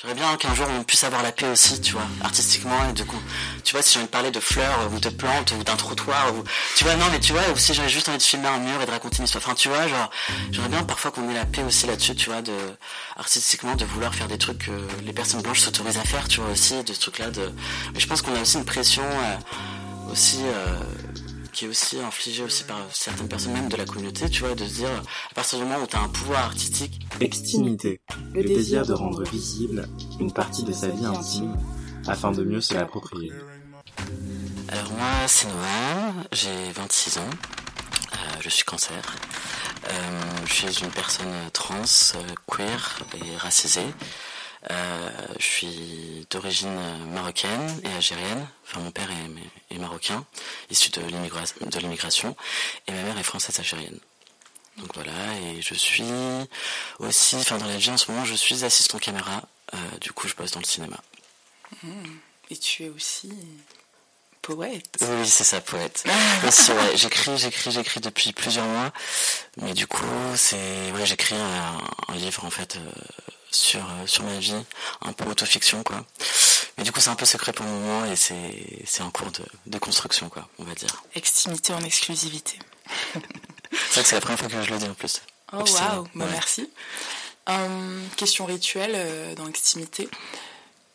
J'aimerais bien qu'un jour on puisse avoir la paix aussi, tu vois, artistiquement. Et du coup, tu vois, si j'ai envie de parler de fleurs ou de plantes ou d'un trottoir, ou tu vois, non, mais tu vois, ou si j'avais juste envie de filmer un mur et de raconter une histoire. Enfin, tu vois, genre, j'aimerais bien parfois qu'on ait la paix aussi là-dessus, tu vois, de artistiquement de vouloir faire des trucs que les personnes blanches s'autorisent à faire, tu vois aussi, de ce truc-là. De... Mais je pense qu'on a aussi une pression euh, aussi. Euh, qui est aussi infligé aussi par certaines personnes même de la communauté, tu vois, de se dire, à partir du moment où tu as un pouvoir artistique. Extimité, le désir de rendre visible une partie de sa vie intime afin de mieux se l'approprier. Alors moi, c'est Noah, j'ai 26 ans, euh, je suis cancer. Euh, je suis une personne trans, euh, queer et racisée. Euh, je suis d'origine marocaine et algérienne. Enfin, mon père est, est marocain, issu de l'immigration, et ma mère est française algérienne. Donc voilà, et je suis aussi, enfin dans la vie en ce moment, je suis assistant caméra. Euh, du coup, je bosse dans le cinéma. Mmh. Et tu es aussi poète. Oui, c'est ça, poète. aussi, ouais, j'écris, j'écris, j'écris depuis plusieurs mois. Mais du coup, c'est, ouais, j'écris un, livre en fait. Euh, sur, euh, sur ma vie, un peu autofiction quoi. Mais du coup c'est un peu secret pour le moment et c'est en cours de, de, construction quoi, on va dire. Extimité en exclusivité. c'est vrai que c'est la première fois que je le dis en plus. Oh waouh, bah, merci. Hum, question rituelle euh, dans l'extimité.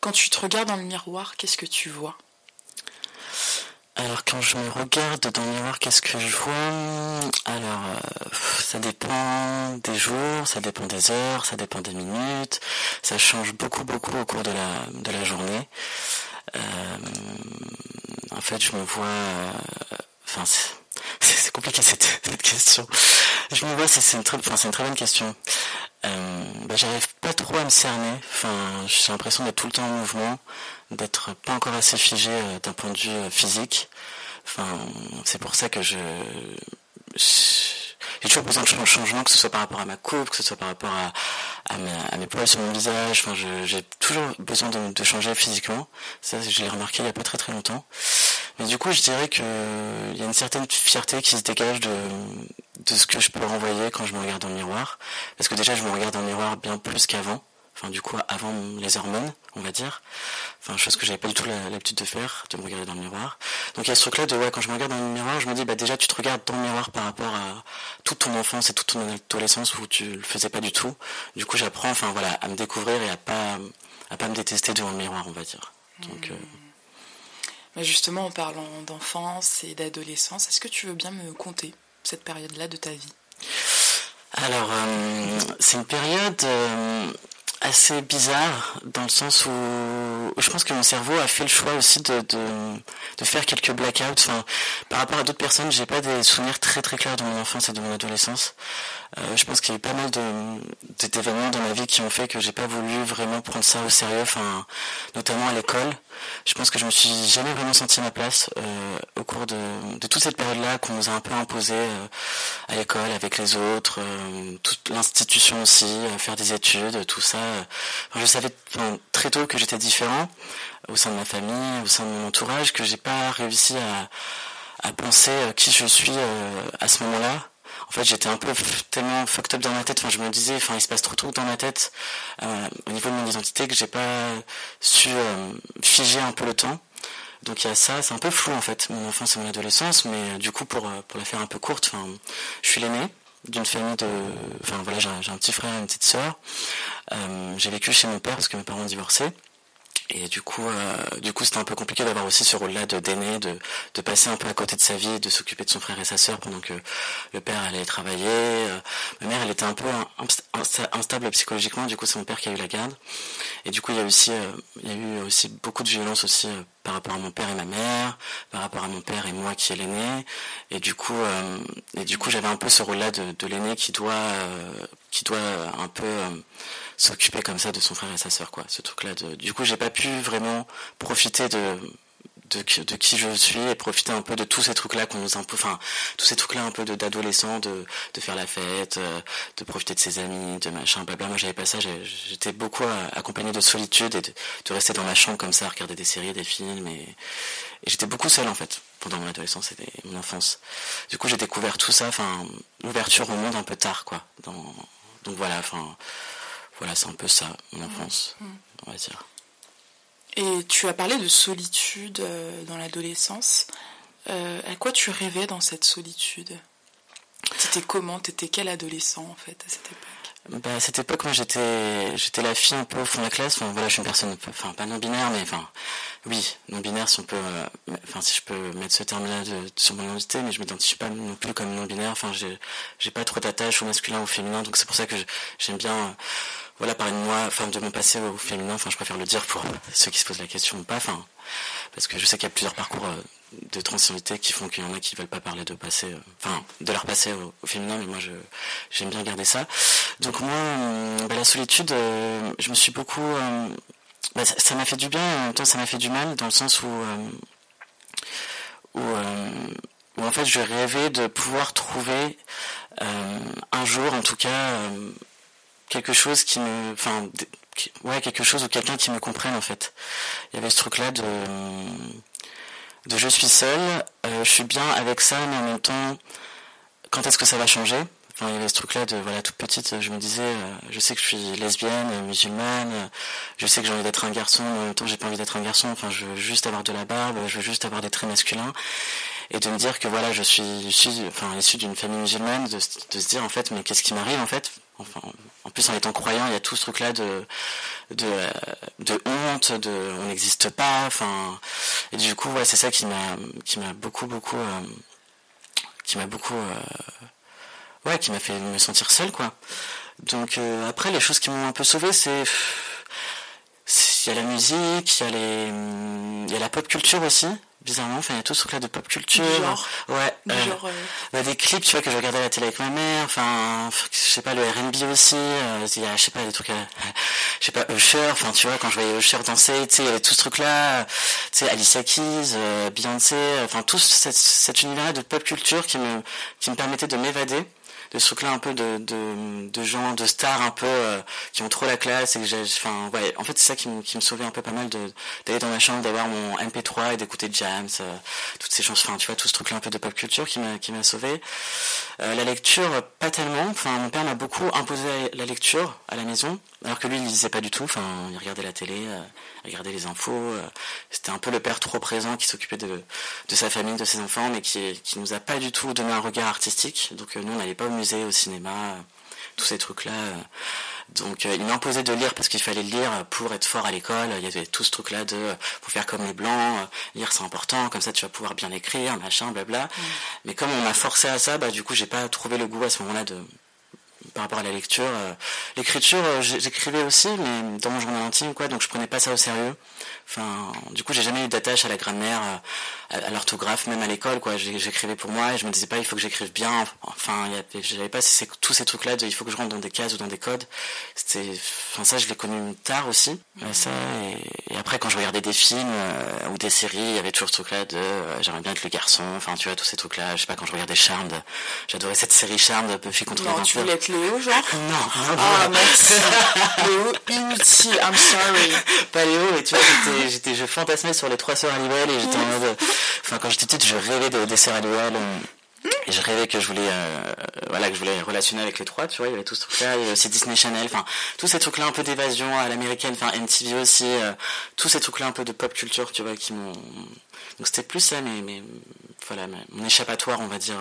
Quand tu te regardes dans le miroir, qu'est-ce que tu vois? Alors quand je me regarde dans le miroir, qu'est-ce que je vois? Alors euh, ça dépend des jours, ça dépend des heures, ça dépend des minutes, ça change beaucoup beaucoup au cours de la, de la journée. Euh, en fait je me vois... Euh, enfin c'est compliqué cette, question. Je me vois, c'est une, très, enfin, une très bonne question. Euh, bah, J'arrive pas trop à me cerner. Enfin, j'ai l'impression d'être tout le temps en mouvement d'être pas encore assez figé euh, d'un point de vue euh, physique. Enfin, c'est pour ça que je, j'ai toujours besoin de changement, que ce soit par rapport à ma coupe, que ce soit par rapport à, mes poils sur mon visage. Enfin, j'ai toujours besoin de, changer physiquement. Ça, je l'ai remarqué il y a pas très très longtemps. Mais du coup, je dirais que il y a une certaine fierté qui se dégage de, de ce que je peux renvoyer quand je me regarde dans le miroir. Parce que déjà, je me regarde dans le miroir bien plus qu'avant enfin du coup avant les hormones, on va dire. Enfin chose que j'avais pas du tout l'habitude de faire, de me regarder dans le miroir. Donc il y a ce truc là de ouais quand je me regarde dans le miroir, je me dis bah déjà tu te regardes dans le miroir par rapport à toute ton enfance et toute ton adolescence où tu le faisais pas du tout. Du coup j'apprends enfin voilà à me découvrir et à pas à pas me détester devant le miroir, on va dire. Donc euh, justement en parlant d'enfance et d'adolescence, est-ce que tu veux bien me conter cette période-là de ta vie? Alors, euh, c'est une période euh, assez bizarre dans le sens où je pense que mon cerveau a fait le choix aussi de, faire quelques blackouts. Par rapport à d'autres personnes, j'ai pas des souvenirs très très clairs de mon enfance et de mon adolescence. Euh, je pense qu'il y a eu pas mal d'événements dans ma vie qui ont fait que j'ai pas voulu vraiment prendre ça au sérieux, notamment à l'école. Je pense que je me suis jamais vraiment senti ma place euh, au cours de, de, toute cette période-là qu'on nous a un peu imposé euh, à l'école avec les autres, toute l'institution aussi, faire des études, tout ça. je savais très tôt que j'étais différent au sein de ma famille, au sein de mon entourage, que j'ai pas réussi à, à penser qui je suis à ce moment-là en fait j'étais un peu tellement fucked up dans ma tête. Enfin je me disais enfin il se passe trop de trucs dans ma tête euh, au niveau de mon identité que j'ai pas su euh, figer un peu le temps. Donc il y a ça. C'est un peu flou en fait mon enfance et mon adolescence. Mais euh, du coup pour pour la faire un peu courte enfin je suis l'aîné d'une famille de enfin voilà j'ai un, petit frère et une petite sœur. J'ai vécu chez mon père parce que mes parents ont divorcé Et du coup, euh, du coup, c'était un peu compliqué d'avoir aussi ce rôle-là de d'aîné, de, de passer un peu à côté de sa vie, de s'occuper de son frère et sa sœur pendant que le père allait travailler. Euh, ma mère, elle était un peu instable psychologiquement. Du coup, c'est mon père qui a eu la garde. Et du coup, il y a aussi, euh, il y a eu aussi beaucoup de violence aussi par rapport à mon père et ma mère, par rapport à mon père et moi qui est l'aîné. Et du coup, et du coup, j'avais un peu ce rôle-là de, de l'aîné qui doit, qui doit un peu s'occuper comme ça de son frère et sa sœur, quoi. Ce truc-là. Du coup, j'ai pas pu vraiment profiter de, de, qui je suis et profiter un peu de tous ces trucs-là qu'on nous impose, enfin, tous ces trucs-là un peu d'adolescent, de, de faire la fête, euh, de profiter de ses amis, de machin, blabla. Moi, j'avais pas ça. J'étais beaucoup accompagné de solitude et de, de, rester dans ma chambre comme ça, regarder des séries, des films et, j'étais beaucoup seul, en fait, pendant mon adolescence et mon enfance. Du coup, j'ai découvert tout ça, enfin, l'ouverture au monde un peu tard, quoi. Donc voilà, enfin, voilà, c'est un peu ça, mon enfance, on va dire. Et tu as parlé de solitude euh, dans l'adolescence. Euh, à quoi tu rêvais dans cette solitude? T'étais comment? T'étais quel adolescent en fait à cette époque? Bah, à cette époque, moi, j'étais, j'étais la fille un peu au fond de la classe. Enfin, voilà, je suis une personne, enfin, pas non binaire, mais enfin, oui, non binaire, si on peut, euh, enfin, si je peux mettre ce terme-là sur mon identité, mais je m'identifie pas non plus comme non binaire. Enfin, j'ai, j'ai pas trop d'attache au masculin ou au féminin, donc c'est pour ça que j'aime bien voilà, parler de moi, enfin de mon passé au féminin, enfin je préfère le dire pour ceux qui se posent la question ou pas, enfin parce que je sais qu'il y a plusieurs parcours euh, de transidentité qui font qu'il y en a qui veulent pas parler de passé, euh, enfin de leur passé au, féminin, mais moi je j'aime bien garder ça. Donc moi, euh, bah, la solitude, je me suis beaucoup, bah, ça m'a fait du bien, en même temps ça m'a fait du mal dans le sens où où, où en fait je rêvais de pouvoir trouver un jour en tout cas quelque chose qui me, enfin, ouais, quelque chose ou quelqu'un qui me comprenne en fait. Il y avait ce truc-là de, de je suis seul, euh, je suis bien avec ça, mais en même temps, quand est-ce que ça va changer? Enfin, il y avait ce truc-là de, voilà, toute petite, je me disais, euh, je sais que je suis lesbienne, musulmane, je sais que j'ai envie d'être un garçon, mais en même temps, j'ai pas envie d'être un garçon, enfin, je veux juste avoir de la barbe, je veux juste avoir des traits masculins. Et de me dire que voilà, je suis issu, enfin, issu d'une famille musulmane, de, de se dire, en fait, mais qu'est-ce qui m'arrive, en fait? En plus, en étant croyant, il y a tout ce truc-là de, de, honte, de on n'existe pas. Enfin, et du coup, ouais, c'est ça qui m'a, beaucoup, beaucoup, euh, qui m'a beaucoup, euh, ouais, qui m'a fait me sentir seul, quoi. Donc euh, après, les choses qui m'ont un peu sauvé, c'est il y a la musique, il y il y a la pop culture aussi bizarrement enfin il y a tout ce truc là de pop culture. genre, ouais euh, genre, euh... des clips tu vois que je regardais à la télé avec ma mère enfin je sais pas le R&B aussi euh, il y a je sais pas des trucs euh, je sais pas Usher enfin tu vois quand je voyais Usher danser tu sais il y avait tout ce truc là tu sais Alicia Keys euh, Beyoncé enfin tout cet, cet univers de pop culture qui me qui me permettait de m'évader de ce truc-là un peu de, gens, de stars un peu euh, qui ont trop la classe et enfin ouais, en fait c'est ça qui me, sauvait un peu pas mal d'aller dans ma chambre, d'avoir mon MP3 et d'écouter Jams, euh, toutes ces choses, tu vois tout ce truc-là un peu de pop culture qui m'a qui m'a sauvé. Euh, la lecture pas tellement, enfin mon père m'a beaucoup imposé la, lecture à la maison, alors que lui il lisait pas du tout, enfin il regardait la télé, il regardait les infos, c'était un peu le père trop présent qui s'occupait de de sa famille, de ses enfants, mais qui qui nous a pas du tout donné un regard artistique, donc nous on n'allait pas au musée au cinéma, euh, tous ces trucs-là. Euh. Donc euh, il m'imposait de lire parce qu'il fallait lire pour être fort à l'école. Il y avait tout ce truc-là de faut faire comme les blancs, lire c'est important, comme ça tu vas pouvoir bien écrire, machin, blabla. Mais comme on m'a forcé à ça, bah du coup j'ai pas trouvé le goût à ce moment-là de par rapport à la lecture. L'écriture, j'écrivais aussi, mais dans mon journal intime, quoi, donc je prenais pas ça au sérieux. Enfin, du coup, j'ai jamais eu d'attache à la grammaire, à, l'orthographe, même à l'école, quoi. J'écrivais pour moi et je me disais pas, il faut que j'écrive bien. Enfin, j'avais pas tous ces trucs-là de, il faut que je rentre dans des cases ou dans des codes. C'était, enfin, ça, je l'ai connu tard aussi. Ça, et, après, quand je regardais des films euh, ou des séries, il y avait toujours ce truc-là de, euh, j'aimerais bien être le garçon. Enfin, tu vois, tous ces trucs-là. Je sais pas, quand je regardais Charmed, j'adorais cette série Charmed, Buffy contre non, être Léo, genre? Non. Ah, merci. Léo, inutile. I'm sorry. Pas Léo, mais tu vois, j'étais, je fantasmais sur les trois sœurs Halliwell et j'étais en mode, enfin, quand j'étais petite, je rêvais des, des sœurs Halliwell. Et je rêvais que je voulais, euh, voilà, que je voulais relationner avec les trois, tu vois, il y avait tout ce truc-là, il y avait aussi Disney Channel, enfin, tous ces trucs-là un peu d'évasion à l'américaine, enfin, MTV aussi, euh, tous ces trucs-là un peu de pop culture, tu vois, qui m'ont, donc c'était plus ça, mais, mais, voilà mon échappatoire on va dire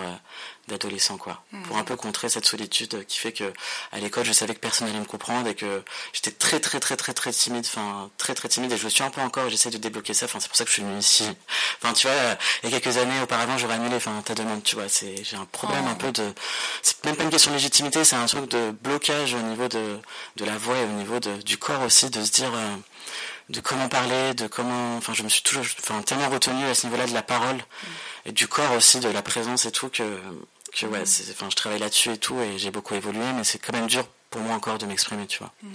d'adolescent quoi. Hmm. pour un peu contrer cette solitude qui fait que à l'école je savais que personne n'allait me comprendre et que j'étais très très très très très timide enfin très très timide et je le suis un peu encore j'essaie de débloquer ça. Enfin c'est pour ça que je suis venu ici. Enfin tu vois il y a quelques années auparavant j'aurais annulé enfin ta demande tu vois. C'est j'ai un problème un oh. peu de c'est même pas une question de légitimité c'est un truc de blocage au niveau de de la voix et au niveau de, du corps aussi de se dire de comment parler, de comment, enfin, je me suis toujours, enfin, tellement retenu à ce niveau-là de la parole et du corps aussi, de la présence et tout que, que ouais, c'est, enfin, je travaille là-dessus et tout et j'ai beaucoup évolué, mais c'est quand même dur pour moi encore de m'exprimer, tu vois. Mmh.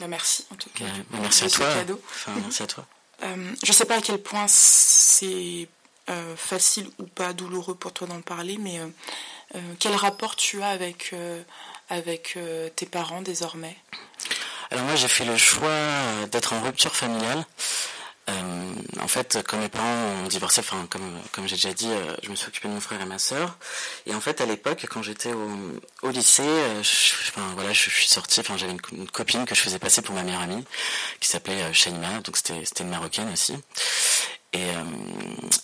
Bah, merci en tout cas. Bah, merci, à toi. Enfin, merci à toi. Euh, je sais pas à quel point c'est euh, facile ou pas douloureux pour toi d'en parler, mais euh, quel rapport tu as avec, avec tes parents désormais? Alors moi j'ai fait le choix d'être en rupture familiale. Euh, en fait, comme mes parents ont divorcé, enfin comme comme j'ai déjà dit, euh, je me suis occupé de mon frère et ma sœur. Et en fait, à l'époque, quand j'étais au, lycée, je, enfin, voilà, je, suis sortie. Enfin, j'avais une, copine que je faisais passer pour ma meilleure amie, qui s'appelait Shaima, donc c'était une marocaine aussi. Et, euh,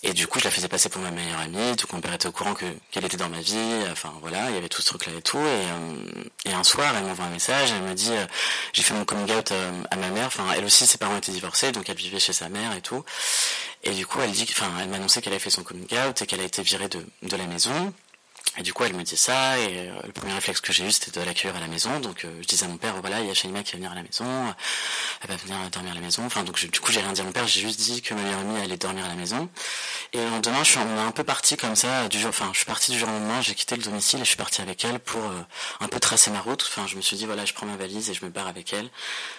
et du coup, je la faisais passer pour ma meilleure amie. Donc mon père était au courant que qu'elle était dans ma vie. Enfin voilà, il y avait tout ce truc-là et tout. Et, euh, et un soir, elle m'envoie un message. Elle me dit, euh, j'ai fait mon coming out à ma mère. Enfin, elle aussi, ses parents étaient divorcés, donc elle vivait chez sa mère et tout. Et du coup, elle dit, enfin, elle m'a annoncé qu'elle avait fait son coming out et qu'elle a été virée de, de la maison. Et du coup, elle me dit ça, et euh, le premier réflexe que j'ai eu, c'était de l'accueillir à la maison. Donc, euh, je disais à mon père, voilà, il y a Shaima qui va venir à la maison, elle va venir dormir à la maison. Enfin, donc, du coup, j'ai rien dit à mon père, j'ai juste dit que ma meilleure amie allait dormir à la maison. Et le lendemain, je suis, on est un peu parti comme ça, du jour, enfin, je suis parti du jour au lendemain, j'ai quitté le domicile et je suis parti avec elle pour euh, un peu tracer ma route. Enfin, je me suis dit, voilà, je prends ma valise et je me barre avec elle.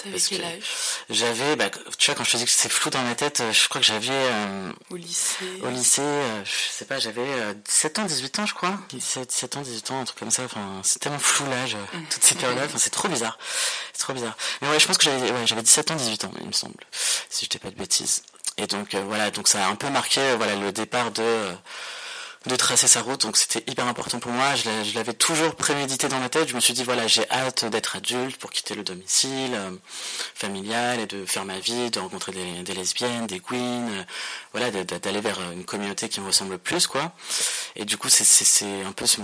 T'avais quel âge? J'avais, bah, tu vois, quand je te dis que c'est flou dans ma tête, je crois que j'avais... au lycée Au lycée, je sais pas, j'avais 17 ans, 18 ans, je crois. 17, 17 ans, 18 un truc comme ça. Enfin, c'est tellement flou l'âge, mm. toutes ces périodes-là. Enfin, c'est trop bizarre. C'est trop bizarre. Mais ouais, je pense que j'avais, ouais, j'avais 17 ans, 18 ans, il me semble, si je dis pas de bêtises. Et donc euh, voilà, donc ça a un peu marqué, euh, voilà, le départ de euh, de tracer sa route. Donc c'était hyper important pour moi. Je l'avais toujours prémédité dans ma tête. Je me suis dit voilà, j'ai hâte d'être adulte pour quitter le domicile euh, familial et de faire ma vie, de rencontrer des, lesbiennes, des queens, euh, voilà, d'aller vers une communauté qui me ressemble plus quoi. Et du coup c'est un peu ce,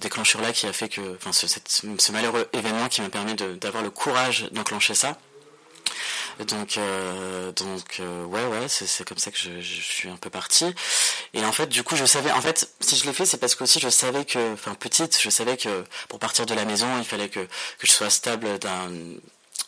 déclencheur là qui a fait que, enfin ce malheureux événement qui m'a permis d'avoir le courage d'enclencher ça. Donc, euh, donc euh, ouais, ouais, c'est comme ça que je, suis un peu parti. Et en fait, du coup, je savais, en fait, si je l'ai fait, c'est parce que aussi je savais que, enfin, petite, je savais que pour partir de la maison, il fallait que, que je sois stable d'un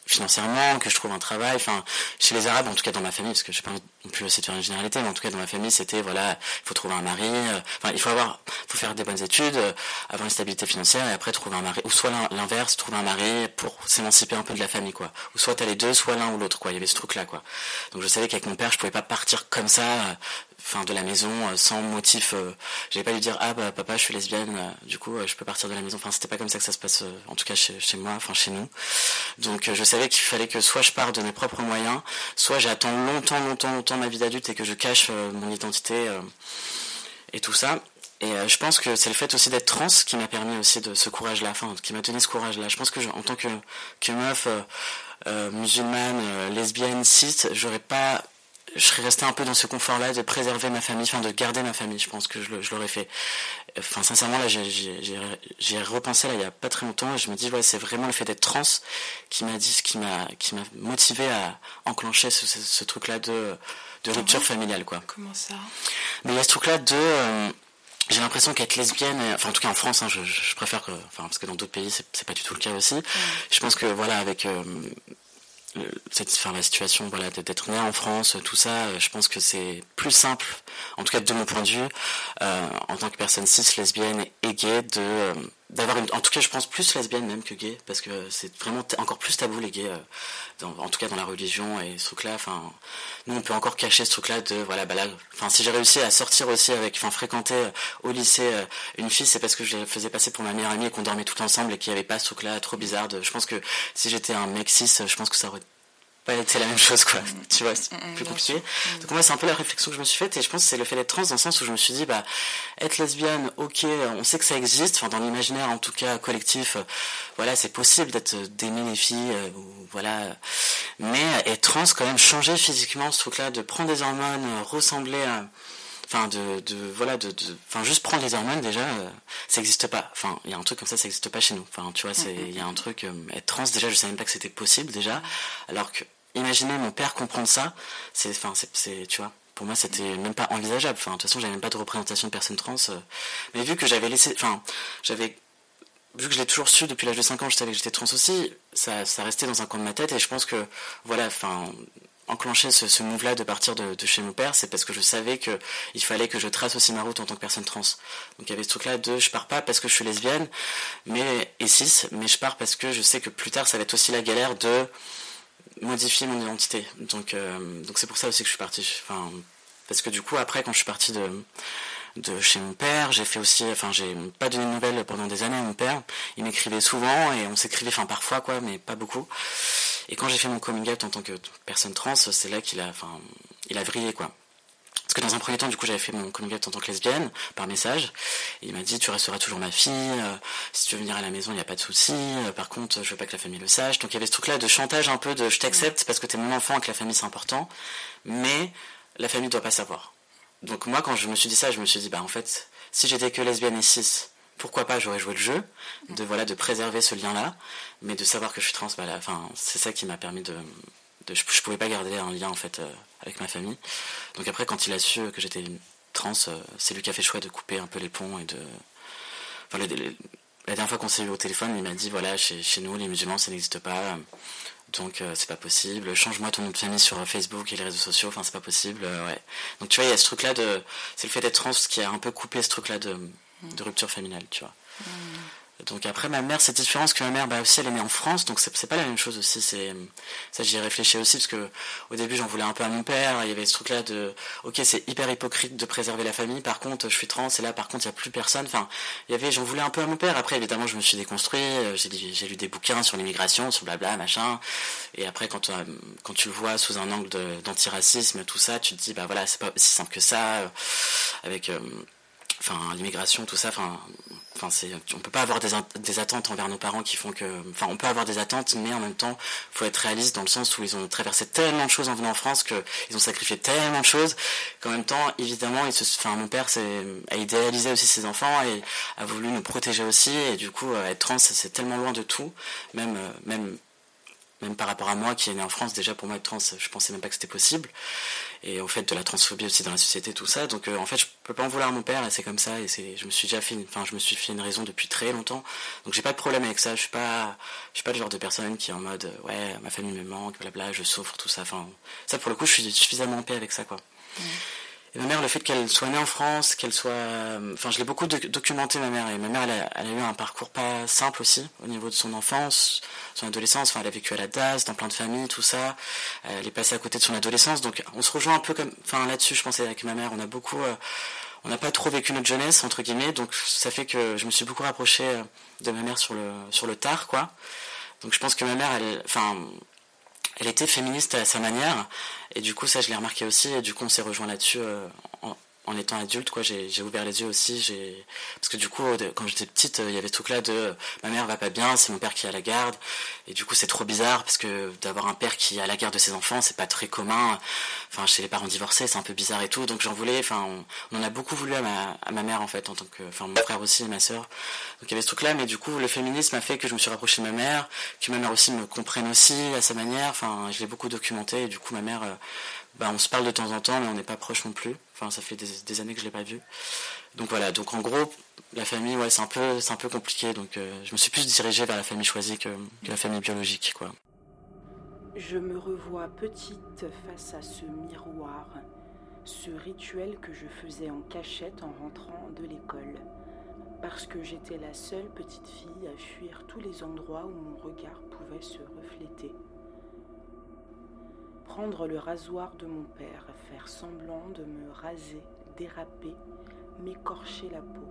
financièrement, que je trouve un travail. Enfin, chez les Arabes, en tout cas dans ma famille, parce que je sais pas non plus aussi de faire une généralité, mais en tout cas dans ma famille, c'était voilà, il faut trouver un mari. Euh, il faut avoir, faut faire des bonnes études, euh, avoir une stabilité financière et après trouver un mari. Ou soit l'inverse, trouver un mari pour s'émanciper un peu de la famille, quoi. Ou soit t'as les deux, soit l'un ou l'autre, quoi. Il y avait ce truc-là, quoi. Donc je savais qu'avec mon père, je pouvais pas partir comme ça, euh, enfin de la maison euh, sans motif j'avais pas lui dire ah bah papa je suis lesbienne du coup je peux partir de la maison enfin c'était pas comme ça que ça se passe en tout cas chez, chez moi enfin chez nous donc je savais qu'il fallait que soit je pars de mes propres moyens soit j'attends longtemps longtemps longtemps ma vie d'adulte et que je cache mon identité et tout ça et je pense que c'est le fait aussi d'être trans qui m'a permis aussi de ce courage-là, enfin, qui m'a donné ce courage-là. Je pense que en tant que, que meuf musulmane, lesbienne, cis, j'aurais pas je serais resté un peu dans ce confort-là de préserver ma famille, enfin de garder ma famille. Je pense que je, l'aurais fait. Enfin, sincèrement, là, j'ai repensé là il y a pas très longtemps et je me dis, ouais, c'est vraiment le fait d'être trans qui m'a dit, qui m'a, qui m'a motivé à enclencher ce, truc-là de, de rupture familiale, quoi. Comment ça? Mais il y a ce truc-là de euh, j'ai l'impression qu'être lesbienne, enfin en tout cas en France, hein, je, je, préfère que, enfin parce que dans d'autres pays c'est pas du tout le cas aussi. Je pense que voilà avec euh, cette, enfin, la situation voilà d'être né en France, tout ça, euh, je pense que c'est plus simple, en tout cas de mon point de vue, euh, en tant que personne cis, lesbienne et gay, de euh, d'avoir une, en tout cas je pense plus lesbienne même que gay, parce que c'est vraiment encore plus tabou les gays, en tout cas dans la religion et ce truc-là. Enfin, nous on peut encore cacher ce truc-là de voilà bah là, enfin si j'ai réussi à sortir aussi avec, enfin fréquenter au lycée une fille, c'est parce que je la faisais passer pour ma meilleure amie et qu'on dormait tout ensemble et qu'il n'y avait pas ce truc-là trop bizarre. De, je pense que si j'étais un mec cis, je pense que ça aurait c'est la même chose quoi. Mm. Tu vois c'est mm, plus compliqué. donc moi c'est un peu la réflexion que je me suis faite et je pense que c'est le fait d'être trans dans le sens où je me suis dit bah être lesbienne ok on sait que ça existe. Enfin dans l'imaginaire en tout cas collectif euh, voilà c'est possible d'être euh, d'aimer les filles euh, voilà. Mais être trans quand même changer physiquement ce truc là de prendre des hormones euh, ressembler à enfin de, de voilà de de enfin juste prendre les hormones déjà ça n'existe pas. Enfin il y a un truc comme ça ça n'existe pas chez nous. Enfin tu vois c'est mm, il y a un truc être trans déjà je savais même pas que c'était possible déjà. Alors que imaginer mon père comprendre ça, c'est, enfin, c'est, tu vois, pour moi, c'était même pas envisageable. Enfin, de toute façon, j'avais même pas de représentation de personnes trans. Euh. Mais vu que j'avais laissé, enfin, j'avais, vu que je l'ai toujours su depuis l'âge de 5 ans, je savais que j'étais trans aussi, ça, ça restait dans un coin de ma tête, et je pense que, voilà, enfin, enclencher ce, ce move-là de partir de, chez mon père, c'est parce que je savais que il fallait que je trace aussi ma route en tant que personne trans. Donc il y avait ce truc-là de je pars pas parce que je suis lesbienne, mais et cis, mais je pars parce que je sais que plus tard ça va être aussi la galère de modifier mon identité. Donc, euh, donc c'est pour ça aussi que je suis parti. Enfin, parce que du coup, après, quand je suis parti de, de chez mon père, j'ai fait aussi, enfin, j'ai pas donné de nouvelles pendant des années à mon père. Il m'écrivait souvent et on s'écrivait, enfin, parfois, quoi, mais pas beaucoup. Et quand j'ai fait mon coming out en tant que personne trans, c'est là qu'il a, enfin, il a vrillé, quoi. Parce que dans un premier temps, du coup, j'avais fait mon coming out en tant que lesbienne par message. Il m'a dit, tu resteras toujours ma fille. Euh, si tu veux venir à la maison, il n'y a pas de souci. Euh, par contre, je veux pas que la famille le sache. Donc il y avait ce truc-là de chantage un peu de je t'accepte parce que t'es mon enfant et que la famille c'est important. Mais la famille ne doit pas savoir. Donc moi, quand je me suis dit ça, je me suis dit, bah en fait, si j'étais que lesbienne et cis, pourquoi pas j'aurais joué le jeu, de voilà de préserver ce lien-là, mais de savoir que je suis trans, bah, c'est ça qui m'a permis de, je, je, pouvais pas garder un lien en fait euh, avec ma famille. Donc après, quand il a su que j'étais trans, euh, c'est lui qui a fait choix de couper un peu les ponts et de. La dernière fois qu'on s'est eu au téléphone, il m'a dit voilà, chez, chez, nous, les musulmans, ça n'existe pas. Donc euh, c'est pas possible. Change-moi ton nom de famille sur Facebook et les réseaux sociaux. Enfin, c'est pas possible. Euh, ouais. Donc tu vois, il y a ce truc-là de. C'est le fait d'être trans qui a un peu coupé ce truc-là de, de rupture familiale, tu vois. Mmh. Donc après, ma mère, c'est différent parce que ma mère, bah aussi, elle est née en France, donc c'est pas la même chose aussi. C'est ça, j'y réfléchis aussi parce que au début, j'en voulais un peu à mon père. Il y avait ce truc-là de, ok, c'est hyper hypocrite de préserver la famille. Par contre, je suis trans et là, par contre, il y a plus personne. Enfin, il y avait, j'en voulais un peu à mon père. Après, évidemment, je me suis déconstruit. Euh, j'ai lu des bouquins sur l'immigration, sur blabla, machin. Et après, quand euh, quand tu le vois sous un angle d'antiracisme, tout ça, tu te dis, bah voilà, c'est pas aussi simple que ça. Euh, avec enfin l'immigration tout ça enfin enfin c'est on peut pas avoir des, des, attentes envers nos parents qui font que enfin on peut avoir des attentes mais en même temps faut être réaliste dans le sens où ils ont traversé tellement de choses en venant en France que ils ont sacrifié tellement de choses qu'en même temps évidemment ils se enfin mon père a idéalisé aussi ses enfants et a voulu nous protéger aussi et du coup euh, être trans c'est tellement loin de tout même euh, même même par rapport à moi qui est né en France déjà pour moi être trans je pensais même pas que c'était possible et au fait de la transphobie aussi dans la société, tout ça. Donc euh, en fait, je peux pas en vouloir à mon père, et c'est comme ça, et c'est, je me suis déjà fait, enfin, je me suis fait une raison depuis très longtemps. Donc j'ai pas de problème avec ça. Je suis pas, je suis pas le genre de personne qui est en mode, euh, ouais, ma famille me manque, blabla, je souffre, tout ça. Enfin, ça pour le coup, je suis suffisamment en paix avec ça, quoi. Ma mère, le fait qu'elle soit née en France, qu'elle soit, euh, enfin, je l'ai beaucoup documentée documenté ma mère. Et ma mère, elle a, eu un parcours pas simple aussi au niveau de son enfance, son adolescence. Enfin, elle a vécu à la DAS, dans plein de familles, tout ça. Elle est passée à côté de son adolescence. Donc, on se rejoint un peu comme, enfin, là-dessus, je pensais avec ma mère, on a beaucoup, euh, on n'a pas trop vécu notre jeunesse entre guillemets. Donc, ça fait que je me suis beaucoup rapproché euh, de ma mère sur le sur le tard, quoi. Donc, je pense que ma mère, elle, enfin elle était féministe à sa manière. Et du coup, ça, je l'ai remarqué aussi. Et du coup, on s'est rejoint là-dessus euh, en étant adulte, quoi, j'ai ouvert les yeux aussi. J'ai parce que du coup, quand j'étais petite, euh, il y avait tout là de euh, ma mère va pas bien, c'est mon père qui a la garde, et du coup c'est trop bizarre parce que d'avoir un père qui a la garde de ses enfants, c'est pas très commun. Enfin, chez les parents divorcés, c'est un peu bizarre et tout. Donc j'en voulais. Enfin, on, en a beaucoup voulu à ma, à ma mère en fait, en tant que, enfin mon frère aussi, et ma sœur. Donc il y avait ce truc là, mais du coup le féminisme a fait que je me suis rapproché de ma mère, que ma mère aussi me comprenne aussi à sa manière. Enfin, je l'ai beaucoup documenté et du coup ma mère, euh, bah, on se parle de temps en temps, mais on n'est pas proche non plus. Enfin, ça fait des, années que je l'ai pas vu. Donc voilà. Donc en gros, la famille, ouais, c'est un peu, c'est un peu compliqué. Donc euh, je me suis plus dirigé vers la famille choisie que, que la famille biologique, quoi. Je me revois petite face à ce miroir, ce rituel que je faisais en cachette en rentrant de l'école, parce que j'étais la seule petite fille à fuir tous les endroits où mon regard pouvait se refléter prendre le rasoir de mon père, faire semblant de me raser, déraper, m'écorcher la peau.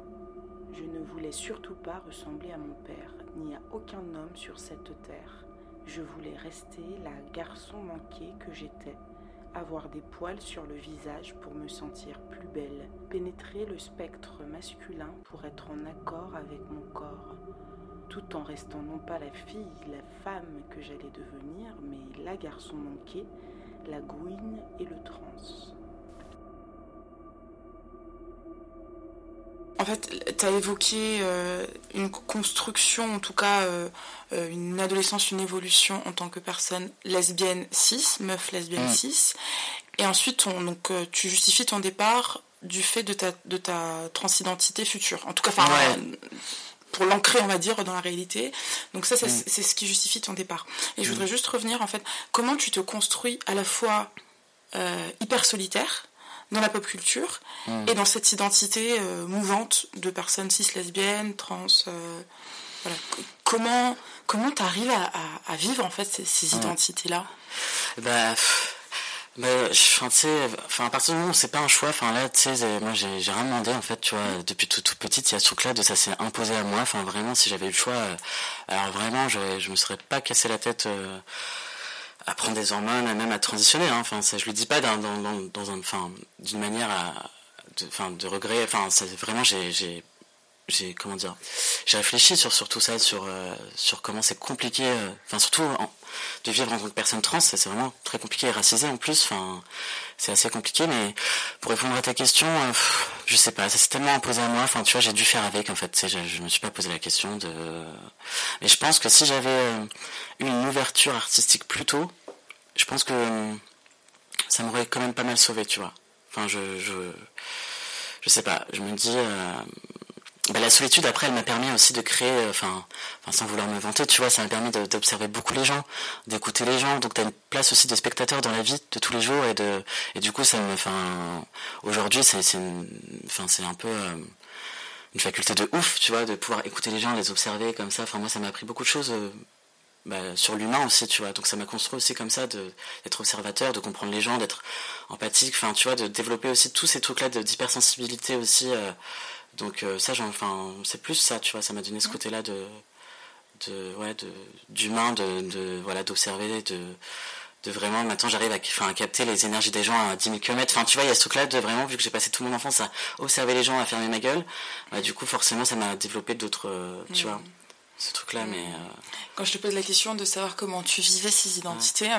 Je ne voulais surtout pas ressembler à mon père, ni à aucun homme sur cette terre. Je voulais rester la garçon manqué que j'étais, avoir des poils sur le visage pour me sentir plus belle, pénétrer le spectre masculin pour être en accord avec mon corps, tout en restant non pas la fille, la femme que j'allais devenir, mais la garçon manqué, la gouine et le trans. En fait, tu as évoqué euh, une construction, en tout cas euh, euh, une adolescence, une évolution en tant que personne lesbienne cis, meuf lesbienne mmh. cis. Et ensuite, donc, tu justifies ton départ du fait de ta, transidentité future. En tout cas, enfin pour l'ancrer, on va dire, dans la réalité. Donc ça, c'est Mm. c'est ce qui justifie ton départ. Et je voudrais juste revenir, en fait, comment tu te construis à la fois euh, hyper solitaire dans la pop culture Mm. et dans cette identité euh, mouvante de personnes cis lesbiennes, trans. euh, voilà. Comment comment t'arrives à, à, à vivre en fait ces, ces Ouais. identités-là? Bah, pff, je- enfin, tu sais, enfin, à partir du moment où c'est pas un choix, enfin, là, tu sais, c'est- moi, j'ai rien demandé, en fait, tu vois, depuis tout, toute petite, il y a ce truc-là de ça s'est imposé à moi, enfin, vraiment, si j'avais eu le choix, euh, alors vraiment, je, je me serais pas cassé la tête, euh, à prendre des hormones, même à transitionner, hein, enfin, ça, je le dis pas dans, dans, dans, dans un, enfin, d'une manière à, de, enfin, de regret, enfin, ça, vraiment, j'ai, j'ai, j'ai comment dire j'ai réfléchi sur, sur tout ça sur euh, sur comment c'est compliqué euh, enfin surtout en- de vivre en tant que personne trans c'est vraiment très compliqué. Et racisé en plus enfin c'est assez compliqué mais pour répondre à ta question euh, je sais pas ça s'est tellement imposé à moi enfin tu vois j'ai dû faire avec en fait je, je me suis pas posé la question de mais je pense que si j'avais euh, eu une ouverture artistique plus tôt je pense que euh, ça m'aurait quand même pas mal sauvé tu vois. Enfin je je je sais pas je me dis euh, bah, la solitude après elle m'a permis aussi de créer euh, enfin sans vouloir me vanter tu vois ça m'a permis d'observer beaucoup les gens d'écouter les gens donc t'as une place aussi de spectateur dans la vie de tous les jours et de et du coup ça me enfin aujourd'hui c'est enfin c'est un peu euh, une faculté de ouf tu vois de pouvoir écouter les gens les observer comme ça enfin moi ça m'a appris beaucoup de choses euh, bah, sur l'humain aussi, tu vois. Donc ça m'a construit aussi comme ça, d'être observateur, de comprendre les gens, d'être empathique, enfin, tu vois, de développer aussi tous ces trucs-là de- d'hypersensibilité aussi. Donc euh, ça, j'en- enfin, c'est plus ça, tu vois, ça m'a donné ce côté-là de, de, ouais, de, d'humain, de, de, voilà, d'observer, de, de vraiment, maintenant j'arrive à, enfin, à capter les énergies des gens à 10 000 km. Enfin, tu vois, il y a ce truc-là de vraiment, vu que j'ai passé toute mon enfance à observer les gens, à fermer ma gueule, bah, du coup, forcément, ça m'a développé d'autres, euh, tu vois, ce truc-là, mais... euh, Quand je te pose la question de savoir comment tu vivais ces identités,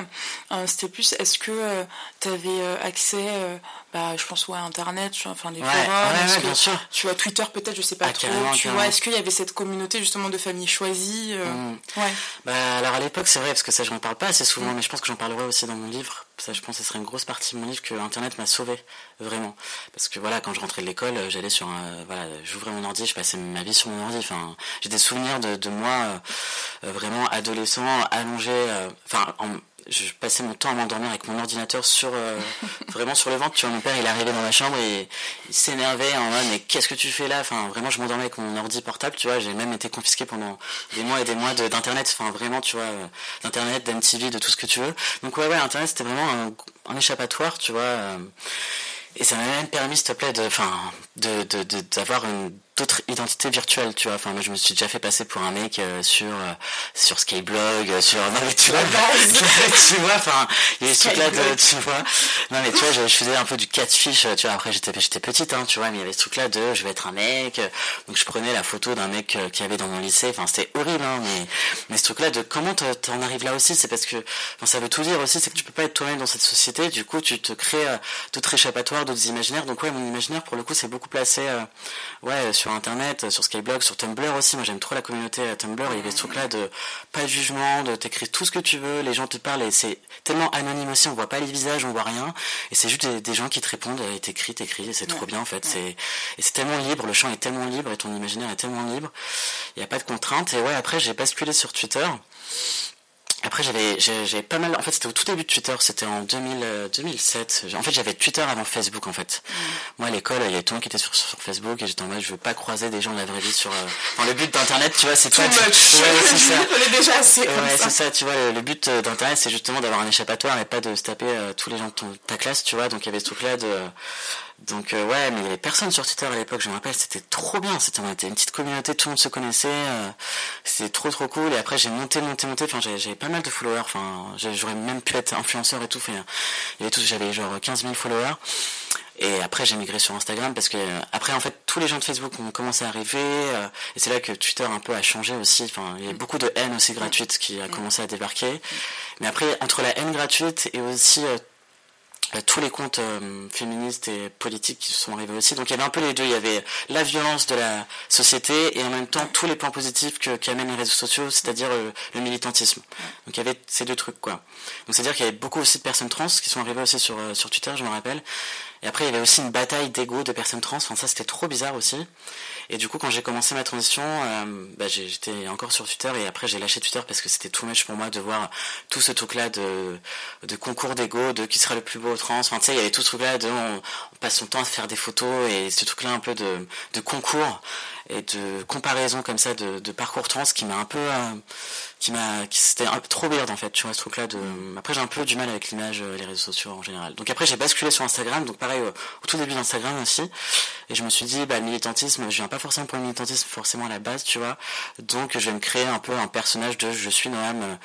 euh, c'était plus est-ce que tu avais accès, bah, je pense, ouais, à Internet, tu vois, enfin des Ouais, forums, ouais, que- tu vois, Twitter peut-être, je sais pas Ah, trop, tu vois, est-ce qu'il y avait cette communauté justement de familles choisies euh, Mm. Ouais. Bah alors à l'époque c'est vrai parce que ça j'en parle pas assez souvent mais je pense que j'en parlerai aussi dans mon livre. Ça je pense que ce serait une grosse partie de mon livre que internet m'a sauvé vraiment parce que voilà quand je rentrais de l'école euh, j'allais sur un voilà j'ouvrais mon ordi je passais ma vie sur mon ordi enfin j'ai des souvenirs de, de moi euh, vraiment adolescent allongé enfin en- je passais mon temps à m'endormir avec mon ordinateur sur euh, vraiment sur le ventre. Tu vois mon père il arrivait dans ma chambre et il s'énervait en mode mais qu'est-ce que tu fais là? Enfin vraiment je m'endormais avec mon ordi portable tu vois. J'ai même été confisqué pendant des mois et des mois de- d'internet. Enfin vraiment tu vois euh, d'internet d'MTV de tout ce que tu veux. Donc ouais ouais internet c'était vraiment un, un échappatoire tu vois euh, et ça m'a même permis s'il te plaît de enfin de de- de- d'avoir une d'autres identités virtuelles tu vois. Enfin moi je me suis déjà fait passer pour un mec euh, sur euh, sur Skyblog euh, sur non mais tu vois tu vois enfin il y a ce truc là de tu vois. Non mais tu vois je, je faisais un peu du catfish euh, tu vois. Après j'étais j'étais petite hein tu vois mais il y avait ce truc là de je vais être un mec donc je prenais la photo d'un mec qui avait dans mon lycée. Enfin c'était horrible hein mais mais ce truc là de comment t'en arrives là aussi c'est parce que enfin ça veut tout dire aussi c'est que tu peux pas être toi-même dans cette société. Du coup tu te crées d'autres échappatoires d'autres imaginaires. Donc ouais mon imaginaire pour le coup c'est beaucoup placé ouais sur internet sur Skyblog sur Tumblr aussi. Moi j'aime trop la communauté euh, Tumblr. Il y avait ce truc là de pas de jugement de t'écrire tout ce que tu veux. Les gens te parlent et c'est tellement anonyme aussi. On voit pas les visages on voit rien. Et c'est juste des, des gens qui te répondent et t'écris t'écris et c'est trop bien en fait. C'est et c'est tellement libre. Le champ est tellement libre et ton imaginaire est tellement libre. Il y a pas de contraintes. Et ouais après j'ai basculé sur Twitter après, j'avais, j'avais pas mal. En fait, c'était au tout début de Twitter. C'était en 2000, euh, 2007. En fait, j'avais Twitter avant Facebook. En fait, moi à l'école, il y avait tout le monde qui était sur, sur Facebook et j'étais en mode, je veux pas croiser des gens de la vraie vie sur. euh, Enfin, le but d'Internet, tu vois, c'est pas. much. Ouais, c'est ça. On est déjà assez comme Ouais, c'est ça, tu vois, le, le but euh, d'Internet, c'est justement d'avoir un échappatoire et pas de se taper euh, tous les gens de ton- ta classe, tu vois. Donc, il y avait ce truc-là de. Donc, euh, ouais, mais il y avait personne sur Twitter à l'époque, je me rappelle, c'était trop bien. C'était on était une petite communauté, tout le monde se connaissait. euh, c'était trop, trop cool. Et après, j'ai monté, monté, monté. Enfin, j'avais pas mal de followers. Enfin, j'aurais même pu être influenceur et tout. J'avais genre 15 000 followers. Et après, j'ai migré sur Instagram parce que après, en fait, tous les gens de Facebook ont commencé à arriver. euh, et c'est là que Twitter un peu a changé aussi. Enfin, il y a beaucoup de haine aussi gratuite qui a commencé à débarquer. Mais après, entre la haine gratuite et aussi euh, tous les comptes euh, féministes et politiques qui sont arrivés aussi. Donc il y avait un peu les deux. Il y avait la violence de la société et en même temps tous les points positifs que, qu'amènent les réseaux sociaux, c'est-à-dire euh, le militantisme. Donc il y avait ces deux trucs quoi. Donc c'est-à-dire qu'il y avait beaucoup aussi de personnes trans qui sont arrivées aussi sur, sur Twitter, je me rappelle. Et après il y avait aussi une bataille d'ego de personnes trans. Enfin ça c'était trop bizarre aussi. Et du coup, quand j'ai commencé ma transition, euh, bah, j'étais encore sur Twitter et après j'ai lâché Twitter parce que c'était too much pour moi de voir tout ce truc-là de, de concours d'ego, de qui sera le plus beau trans. Enfin, tu sais, il y avait tout ce truc-là de on, passe son temps à faire des photos et ce truc-là un peu de concours et de comparaison comme ça de, parcours trans qui m'a un peu euh, qui m'a c'était un peu trop weird en fait tu vois ce truc là de après j'ai un peu du mal avec l'image euh, les réseaux sociaux en général. Donc après j'ai basculé sur Instagram donc pareil au, tout début d'Instagram aussi et je me suis dit bah militantisme je viens pas forcément pour le militantisme forcément à la base tu vois. Donc je vais me créer un peu un personnage de je suis Noam euh,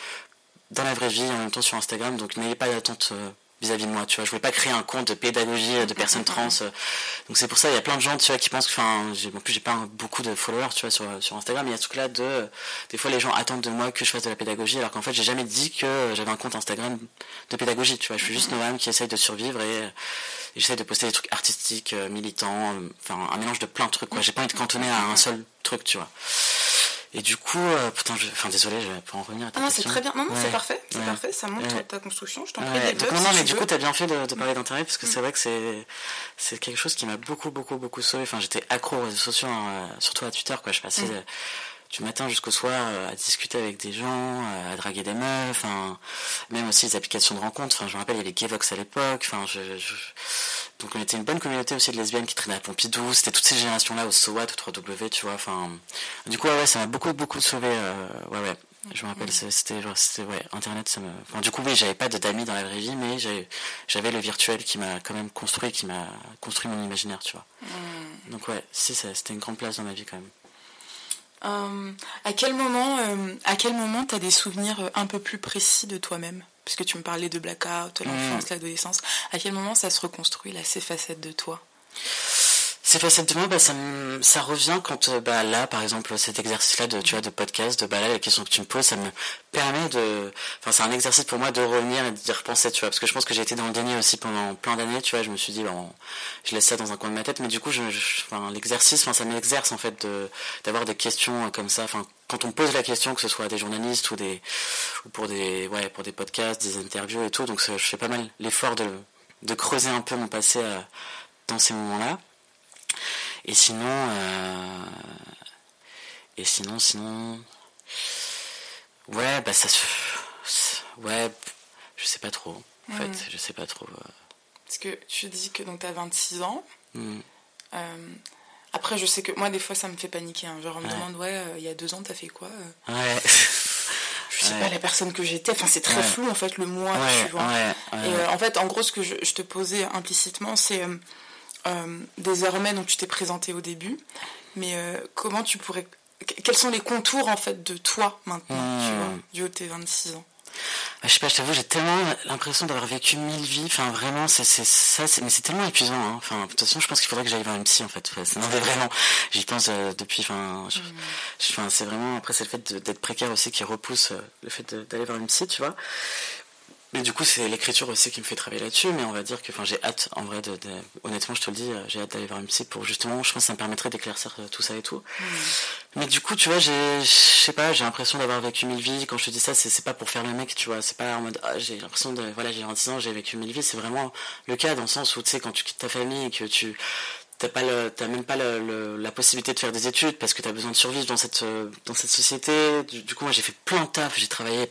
dans la vraie vie en même temps sur Instagram donc n'ayez pas d'attente vis-à-vis de moi, tu vois. Je voulais pas créer un compte de pédagogie de personnes trans. Euh. Donc c'est pour ça, il y a plein de gens, tu vois, qui pensent que, enfin, en plus j'ai pas beaucoup de followers, tu vois, sur, sur Instagram. Il y a ce truc-là de, des fois les gens attendent de moi que je fasse de la pédagogie, alors qu'en fait j'ai jamais dit que j'avais un compte Instagram de pédagogie, tu vois. Je suis juste Noam qui essaye de survivre et, j'essaie de poster des trucs artistiques, euh, militants, enfin un mélange de plein de trucs, quoi. J'ai pas envie de cantonner à un seul truc, tu vois. Et du coup, euh, putain, je... enfin désolé, je vais pas en revenir à ta Non, c'est très bien. Non, non, c'est parfait, c'est parfait. Ça montre ta construction. Je t'en prie. Donc, non, non, mais du coup, t'as bien fait de, de parler d'internet parce que c'est mm. vrai que c'est c'est quelque chose qui m'a beaucoup, beaucoup, beaucoup sauvé. Enfin, j'étais accro aux réseaux sociaux, hein, surtout à Twitter, quoi. Je passais mm. Du matin jusqu'au soir euh, à discuter avec des gens, à draguer des meufs, enfin, même aussi les applications de rencontres. Enfin, je me rappelle, il y avait Gayvox à l'époque. Enfin, je, je donc on était une bonne communauté aussi de lesbiennes qui traînaient à Pompidou, c'était toutes ces générations-là au SOAT, au 3W, tu vois, enfin... Du coup, ouais, ça m'a beaucoup, beaucoup sauvé, euh, ouais, ouais. Je me rappelle, c'était, c'était, ouais, Internet, ça me... Enfin, du coup, oui, j'avais pas d'amis dans la vraie vie, mais j'avais le virtuel qui m'a quand même construit, qui m'a construit mon imaginaire, tu vois. Mm. Donc ouais, si, c'était une grande place dans ma vie quand même. Euh, à quel moment, euh, à quel moment t'as des souvenirs un peu plus précis de toi-même? Puisque tu me parlais de blackout, l'enfance, mm. l'adolescence, à quel moment ça se reconstruit, là, ces facettes de toi? Ces facettes de moi, bah, ça, revient quand, euh, bah, là, par exemple, cet exercice-là de, tu vois, de podcast, de, bah, là, la question que tu me poses, ça me permet de, enfin, c'est un exercice pour moi de revenir et d'y repenser, tu vois, parce que je pense que j'ai été dans le déni aussi pendant plein d'années, tu vois, je me suis dit, bon, je laisse ça dans un coin de ma tête, mais du coup, l'exercice, enfin, ça m'exerce, en fait, de, d'avoir des questions comme ça, enfin, quand on pose la question, que ce soit à des journalistes ou des, ou pour des, ouais, pour des podcasts, des interviews et tout, donc je fais pas mal l'effort de, de creuser un peu mon passé euh, dans ces moments-là. Et sinon, euh, et sinon, sinon, ouais, bah ça se, ouais, je sais pas trop. En fait, hmm. je sais pas trop. Euh. Parce que tu dis que donc as 26 ans. Hmm. Euh, après, je sais que moi, des fois, ça me fait paniquer. Hein. Genre, on me demande, ouais, il y a deux ans, t'as fait quoi Ouais. je sais pas la personne que j'étais. Enfin, c'est très flou en fait le moi, tu vois. Et en fait, en gros, ce que je, je te posais implicitement, c'est euh, désormais, donc tu t'es présenté au début, mais euh, comment tu pourrais. Quels sont les contours en fait de toi maintenant, tu hmm. vois, du haut de tes 26 ans? Bah, je sais pas, je t'avoue, j'ai tellement l'impression d'avoir vécu mille vies. Enfin, vraiment, c'est ça, mais c'est tellement épuisant. Hein. Enfin, de toute façon, je pense qu'il faudrait que j'aille voir une psy en fait. non, mais vraiment, j'y pense euh, depuis. Enfin, hmm. c'est vraiment après, c'est le fait d'être précaire aussi qui repousse le fait d'aller voir une psy, tu vois. Mais du coup, c'est l'écriture aussi qui me fait travailler là-dessus. Mais on va dire que, enfin, j'ai hâte, en vrai, de, honnêtement, je te le dis, euh, j'ai hâte d'aller voir une psy pour justement, je pense que ça me permettrait d'éclaircir euh, tout ça et tout. Mm. Mais du coup, tu vois, j'ai, je sais pas, j'ai l'impression d'avoir vécu mille vies. Quand je te dis ça, c'est pas pour faire le mec, tu vois. C'est pas en mode, ah, j'ai l'impression de, voilà, j'ai 26 ans, j'ai vécu mille vies. C'est vraiment le cas dans le sens où, tu sais, quand tu quittes ta famille et que tu, t'as pas le, t'as même pas le, la possibilité de faire des études parce que tu as besoin de survivre dans cette, euh, dans cette société. Du, coup, moi, j'ai fait plein de taf. J'ai travaillé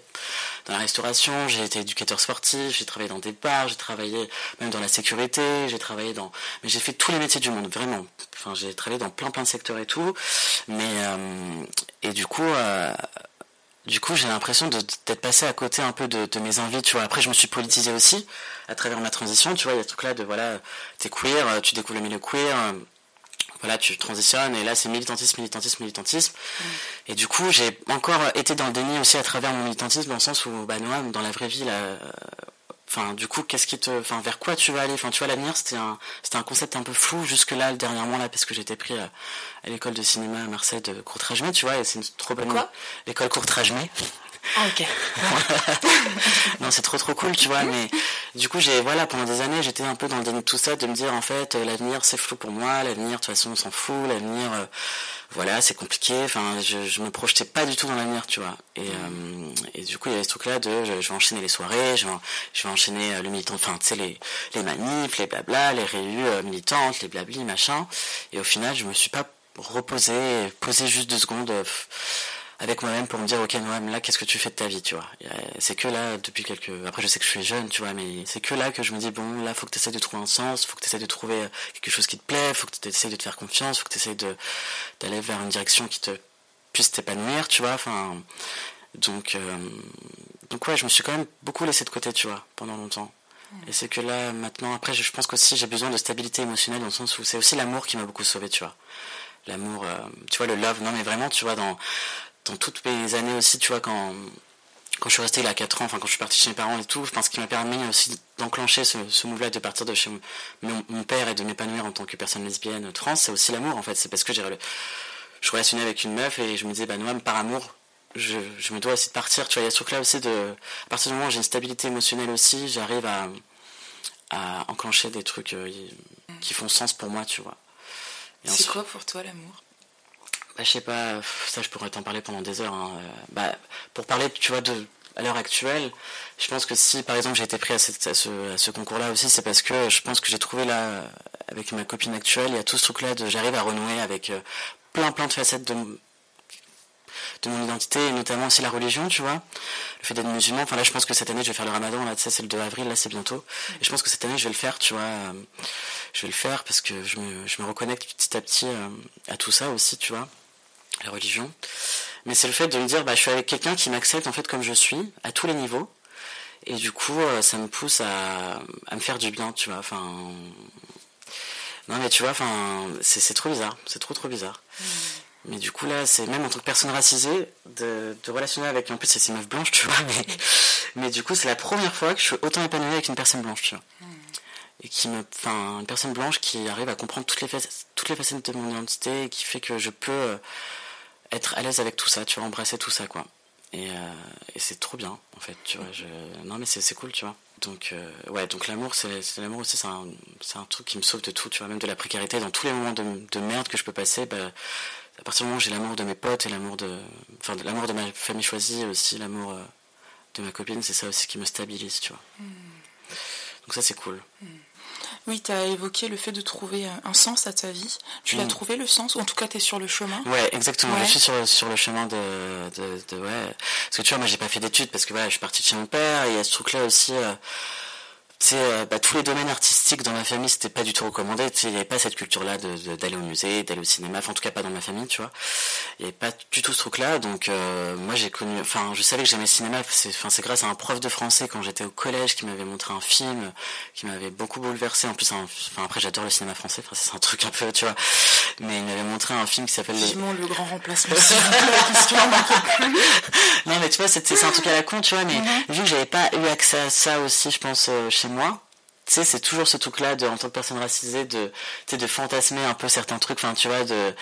dans la restauration, j'ai été éducateur sportif, j'ai travaillé dans des bars, j'ai travaillé même dans la sécurité, j'ai travaillé dans, mais j'ai fait tous les métiers du monde, vraiment. Enfin, j'ai travaillé dans plein plein de secteurs et tout. Mais, euh, et du coup, euh, du coup, j'ai l'impression d'être passé à côté un peu de, mes envies, tu vois. Après, je me suis politisé aussi à travers ma transition, tu vois. Il y a ce truc là de voilà, t'es queer, tu découvres le milieu queer, voilà, tu transitionnes et là c'est militantisme, militantisme, militantisme. Mm. Et du coup, j'ai encore été dans le déni aussi à travers mon militantisme dans le sens où, bah, Noam, dans la vraie vie, là, euh, enfin, du coup, qu'est-ce qui te, enfin, vers quoi tu vas aller? Enfin, tu vois, l'avenir, c'était un, c'était un concept un peu flou jusque là, dernièrement là, parce que j'étais pris à, l'école de cinéma à Marseille de Courtrajmé, tu vois, et c'est une trop bonne, l'école Courtrajmé. Ah, ok. non, c'est trop trop cool, tu vois. Mais du coup, j'ai voilà, pendant des années, j'étais un peu dans le déni de tout ça, de me dire en fait, euh, l'avenir c'est flou pour moi, l'avenir de toute façon on s'en fout, l'avenir, euh, voilà, c'est compliqué. Enfin, je, je me projetais pas du tout dans l'avenir, tu vois. Et, euh, et du coup, il y avait ce truc-là de, je, vais enchaîner les soirées, je vais, je vais enchaîner le militant, enfin, tu sais, les, les manifs, les blabla, les réunions militantes, les blabli, machin. Et au final, je me suis pas reposé, posé juste deux secondes avec moi-même pour me dire ok Noam là qu'est-ce que tu fais de ta vie tu vois? C'est que là depuis quelques après je sais que je suis jeune tu vois mais c'est que là que je me dis bon là faut que tu essaies de trouver un sens faut que tu essaies de trouver quelque chose qui te plaît faut que tu essaies de te faire confiance faut que tu essaies de d'aller vers une direction qui te puisse t'épanouir tu vois enfin donc euh, donc ouais je me suis quand même beaucoup laissé de côté tu vois pendant longtemps. Et c'est que là, maintenant, après, je pense qu'aussi j'ai besoin de stabilité émotionnelle dans le sens où c'est aussi l'amour qui m'a beaucoup sauvé, tu vois. L'amour, euh, tu vois, le love, non mais vraiment, tu vois, dans, dans toutes mes années aussi, tu vois, quand, quand je suis resté là à 4 ans, enfin quand je suis parti chez mes parents et tout, pense qu'il m'a permis aussi d'enclencher ce, ce move-là, de partir de chez mon, père et de m'épanouir en tant que personne lesbienne trans, c'est aussi l'amour en fait. C'est parce que j'ai je relationnais avec une meuf et je me disais, bah non, par amour, je, je, me dois aussi de partir. Tu vois, il y a ce truc-là aussi de. À partir du moment où j'ai une stabilité émotionnelle aussi, j'arrive à, à enclencher des trucs euh, qui font sens pour moi, tu vois. C'est quoi pour toi l'amour? Bah, je sais pas, ça je pourrais t'en parler pendant des heures. Hein. Euh, bah, pour parler, tu vois, de, à l'heure actuelle, je pense que si par exemple j'ai été pris à, ce, concours-là aussi, c'est parce que je pense que j'ai trouvé là, avec ma copine actuelle, il y a tout ce truc-là de j'arrive à renouer avec euh, plein plein de facettes de, de mon identité, et notamment aussi la religion, tu vois. Le fait d'être musulman, enfin là je pense que cette année je vais faire le ramadan, là tu sais c'est le 2 avril, là c'est bientôt. Et je pense que cette année je vais le faire, tu vois. Euh, je vais le faire parce que je me, je me reconnecte petit à petit à tout ça aussi, tu vois la religion. Mais c'est le fait de me dire, bah, je suis avec quelqu'un qui m'accepte en fait comme je suis, à tous les niveaux. Et du coup, euh, ça me pousse à, à, me faire du bien, tu vois. Enfin, non mais tu vois, enfin, c'est trop bizarre, c'est trop trop bizarre. Mm. Mais du coup là, c'est même en tant que personne racisée de, de relationner avec, en plus c'est ces meufs blanches, tu vois. Mais, mais du coup, c'est la première fois que je suis autant épanouie avec une personne blanche, tu vois. Mm. Et qui me, enfin, une personne blanche qui arrive à comprendre toutes les facettes, toutes les facettes de mon identité et qui fait que je peux euh, être à l'aise avec tout ça, tu vois, embrasser tout ça, quoi. Et, euh, et c'est trop bien, en fait, tu vois. Je... Non, mais c'est cool, tu vois. Donc, euh, ouais, donc l'amour, c'est l'amour aussi, c'est un, un, truc qui me sauve de tout, tu vois, même de la précarité. Dans tous les moments de, de merde que je peux passer, bah, à partir du moment où j'ai l'amour de mes potes et l'amour de. Enfin, l'amour de ma famille choisie, aussi l'amour euh, de ma copine, c'est ça aussi qui me stabilise, tu vois. Hmm. Donc, ça, c'est cool. Hmm. Oui, tu as évoqué le fait de trouver un sens à ta vie. Tu l'as mm. trouvé le sens, ou en tout cas tu es sur le chemin Ouais, exactement. Je suis sur, sur le chemin de, de, ouais. Parce que tu vois, moi j'ai pas fait d'études parce que voilà, je suis parti de chez mon père et il y a ce truc là aussi. Euh, bah, tous les domaines artistiques dans ma famille, c'était pas du tout recommandé. Il n'y avait pas cette culture-là d'aller au musée, d'aller au cinéma. Enfin, en tout cas, pas dans ma famille, tu vois. Il n'y avait pas du tout ce truc-là. Donc, euh, moi, j'ai connu. Enfin, je savais que j'aimais le cinéma. C'est, enfin, c'est grâce à un prof de français quand j'étais au collège qui m'avait montré un film qui m'avait beaucoup bouleversé. En plus, enfin, après, j'adore le cinéma français. Enfin, c'est un truc un peu, tu vois. Mais il m'avait montré un film qui s'appelle. Vivement le grand remplacement. non, mais tu vois, c'est, c'est un truc à la con, tu vois. Mais mm-hmm. vu que j'avais pas eu accès à ça aussi, je pense, euh, chez moi tu sais, c'est toujours ce truc-là en tant que personne racisée, de, de fantasmer un peu certains trucs, enfin, tu vois, de,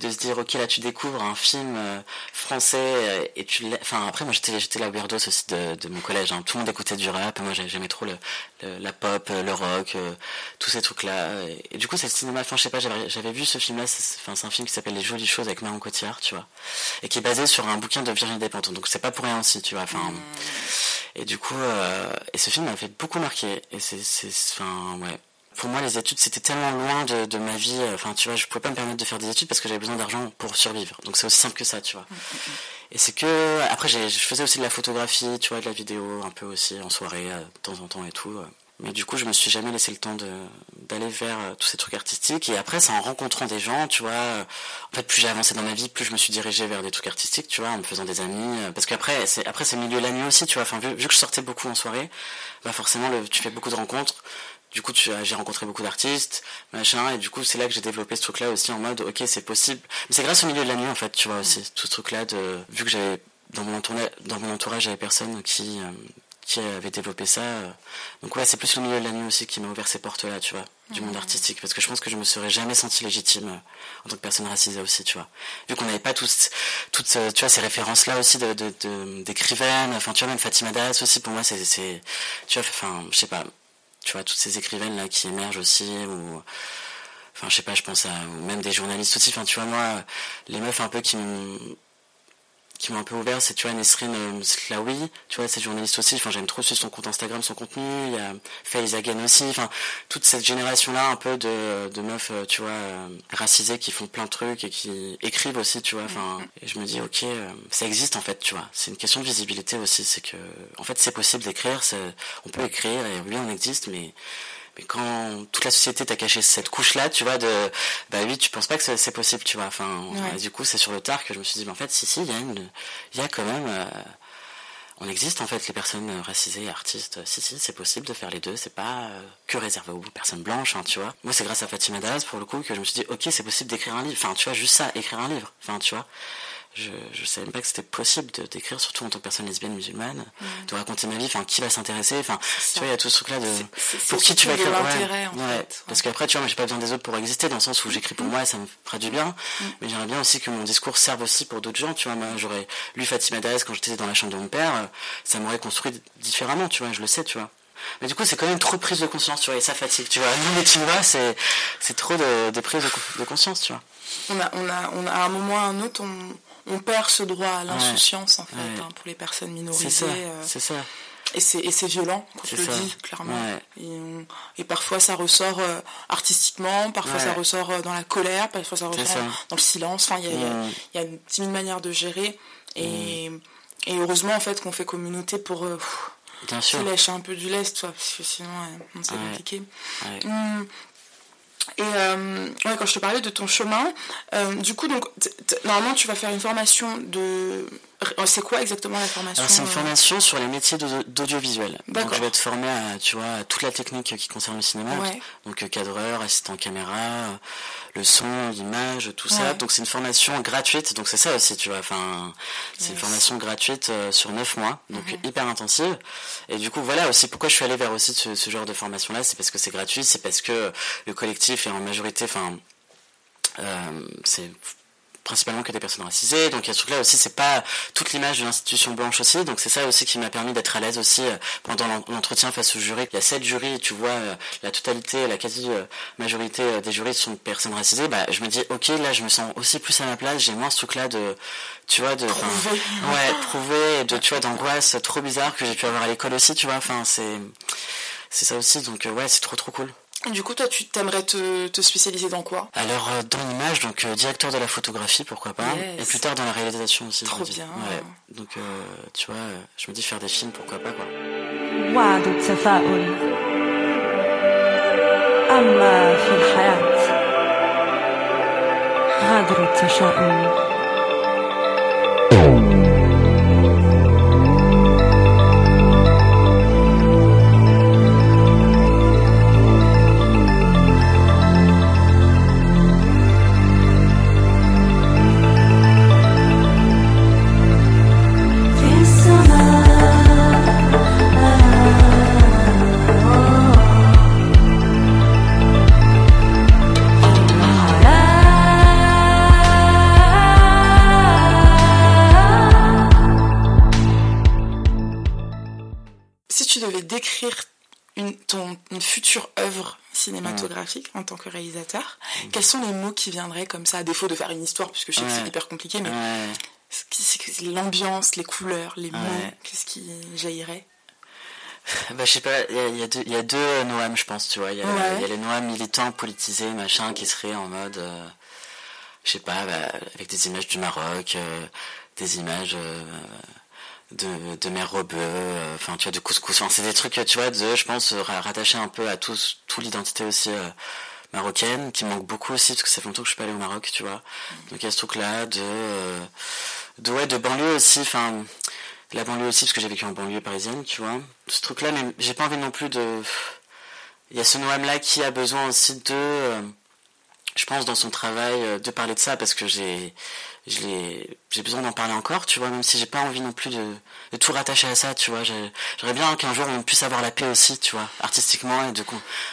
de se dire, ok, là, tu découvres un film euh, français, euh, et tu enfin, après, moi, j'étais, j'étais la weirdos aussi de, mon collège, hein. Tout le monde écoutait du rap, moi, j'aimais trop le, la pop, le rock, euh, tous ces trucs-là. Et, du coup, c'est le cinéma, enfin, je sais pas, j'avais, vu ce film-là, c'est, enfin, c'est un film qui s'appelle Les Jolies Choses avec Marion Cotillard, tu vois, et qui est basé sur un bouquin de Virginie Despentes, donc c'est pas pour rien aussi, tu vois, enfin. Mmh. Et du coup, euh, et ce film m'a fait beaucoup marquer. Et c'est, enfin, ouais. Pour moi, les études, c'était tellement loin de, de, ma vie. Enfin, tu vois, je pouvais pas me permettre de faire des études parce que j'avais besoin d'argent pour survivre. Donc c'est aussi simple que ça, tu vois. Et c'est que, après, je faisais aussi de la photographie, tu vois, de la vidéo, un peu aussi en soirée, euh, de temps en temps et tout. Euh. Mais du coup, je me suis jamais laissé le temps d'aller vers euh, tous ces trucs artistiques. Et après, c'est en rencontrant des gens, tu vois. Euh, en fait, plus j'ai avancé dans ma vie, plus je me suis dirigé vers des trucs artistiques, tu vois, en me faisant des amis. Euh, parce qu'après, c'est après c'est milieu de la nuit aussi, tu vois. Enfin, vu, que je sortais beaucoup en soirée, bah forcément, le, tu fais beaucoup de rencontres. Du coup, j'ai rencontré beaucoup d'artistes, machin, et du coup, c'est là que j'ai développé ce truc-là aussi en mode, ok, c'est possible. Mais c'est grâce au milieu de la nuit, en fait, tu vois aussi, tout ce truc-là de, vu que j'avais dans mon entourage, dans mon entourage, j'avais personne qui qui avait développé ça. Donc ouais, c'est plus le milieu de la nuit aussi qui m'a ouvert ces portes-là, tu vois, du monde artistique. Parce que je pense que je me serais jamais senti légitime en tant que personne racisée aussi, tu vois. Vu qu'on n'avait pas tous, toutes, tu vois, ces références-là aussi de, d'écrivaines. Enfin, tu vois, même Fatima Das aussi, pour moi, c'est, tu vois, enfin, je sais pas, tu vois, toutes ces écrivaines-là qui émergent aussi, ou, enfin, je sais pas, je pense à, ou même des journalistes aussi. Enfin, tu vois, moi, les meufs un peu qui qui m'ont un peu ouvert, c'est tu vois Nesrine euh, Slaoui, tu vois, cette journaliste aussi, enfin j'aime trop suivre son compte Instagram, son contenu, il y a Faye Hagen aussi, enfin toute cette génération-là un peu de, de meufs, euh, tu vois, euh, racisées qui font plein de trucs et qui écrivent aussi, tu vois, enfin, et je me dis ok, ça existe en fait, tu vois, c'est une question de visibilité aussi, c'est que, en fait c'est possible d'écrire, on peut écrire et oui on existe, mais mais quand toute la société t'a caché cette couche-là, tu vois, de, bah oui, tu penses pas que c'est possible, tu vois. Enfin, du coup, c'est sur le tard que je me suis dit, mais en fait, si, si, il y a une, il y a quand même, euh, on existe en fait les personnes racisées, artistes. Si, si, c'est possible de faire les deux. C'est pas euh, que réservé aux personnes blanches, hein, tu vois. Moi, c'est grâce à Fatima Daz pour le coup que je me suis dit, ok, c'est possible d'écrire un livre. Enfin, tu vois, juste ça, écrire un livre. Enfin, tu vois je je savais même pas que c'était possible de d'écrire surtout en tant que personne lesbienne musulmane de raconter ma vie enfin qui va s'intéresser enfin tu vois il y a tout ce truc là de pour qui tu vas écrire ouais, en fait, parce qu'après tu vois moi j'ai pas besoin des autres pour exister dans le sens où j'écris pour mm. moi et ça me fera du bien mm. mais j'aimerais bien aussi que mon discours serve aussi pour d'autres gens tu vois moi j'aurais lu Fatima Daes quand j'étais dans la chambre de mon père ça m'aurait construit différemment tu vois je le sais tu vois mais du coup, c'est quand même trop prise de conscience, tu vois, et ça fatigue, tu vois. Nous, les vois, c'est, c'est trop de, de prise de, conscience, tu vois. On a, on a, on a, à un moment ou à un autre, on, on perd ce droit à l'insouciance en fait hein, pour les personnes minorisées. C'est ça. Euh. Et c'est violent, quand je le dis, clairement. Et, parfois ça ressort euh, artistiquement, parfois ça ressort euh, dans la colère, parfois ça ressort dans le silence. Enfin, il y, a, une timide manière de gérer. Et, et heureusement, en fait, qu'on fait communauté pour Bien lâcher un peu du lest, parce que sinon, c'est compliqué. Hum, et euh, ouais, quand je te parlais de ton chemin, euh, du coup, donc, normalement, tu vas faire une formation de. C'est quoi exactement la formation C'est une euh formation sur les métiers d'audiovisuel. Donc, je vais être formé à, tu vois, toute la technique qui concerne le cinéma. Donc, cadreur, assistant caméra, le son, l'image, tout ça. Donc c'est une formation gratuite, donc c'est ça aussi, tu vois. Enfin, c'est une formation gratuite euh, sur 9 mois, donc mhm. hyper intensive. Et du coup, voilà aussi pourquoi je suis allé vers aussi ce, ce genre de formation-là, c'est parce que c'est gratuit, c'est parce que le collectif est en majorité, enfin, euh, c'est principalement que des personnes racisées. Donc il y a ce truc-là aussi, c'est pas toute l'image de l'institution blanche aussi. Donc c'est ça aussi qui m'a permis d'être à l'aise aussi euh, pendant l'entretien face au jury. Il y a sept jurys, tu vois, euh, la totalité, la quasi-majorité euh, des jurys sont personnes racisées. Bah je me dis, ok, là je me sens aussi plus à ma place. J'ai moins ce truc-là de, tu vois, de, prouver, ouais, prouver, de, tu vois, d'angoisse trop bizarre que j'ai pu avoir à l'école aussi, tu vois. Enfin c'est, c'est ça aussi. Donc ouais, c'est trop trop cool. Du coup, toi, tu t'aimerais te, te, spécialiser dans quoi? Alors, euh, dans l'image, donc euh, directeur de la photographie, pourquoi pas. Et plus tard dans la réalisation aussi. Trop bien. Ouais. Donc, euh, tu vois, je me dis faire des films, pourquoi pas, quoi. En tant que réalisateur, mmh. quels sont les mots qui viendraient comme ça, à défaut de faire une histoire, puisque je sais que c'est hyper compliqué, mais l'ambiance, les couleurs, les mots, qu'est-ce qui jaillirait bah, je sais pas, il y, a, deux, y a deux Noam, je pense, tu vois. Il y, a les Noam militants, politisés, machin, qui seraient en mode, euh, je sais pas, bah, avec des images du Maroc, euh, des images euh, de, de mère rebeu, euh, enfin tu vois de couscous, enfin c'est des trucs tu vois de je pense rattacher un peu à tout, tout l'identité aussi euh, marocaine qui manque beaucoup aussi parce que ça fait longtemps que je suis pas allé au Maroc tu vois. Donc il y a ce truc là de euh, de ouais de banlieue aussi, enfin la banlieue aussi parce que j'ai vécu en banlieue parisienne tu vois. Ce truc là mais j'ai pas envie non plus de il y a ce Noam là qui a besoin aussi de je pense dans son travail de parler de ça parce que j'ai j'ai besoin d'en parler encore tu vois même si j'ai pas envie non plus de, de tout rattacher à ça tu vois j'aimerais bien qu'un jour on puisse avoir la paix aussi tu vois artistiquement et de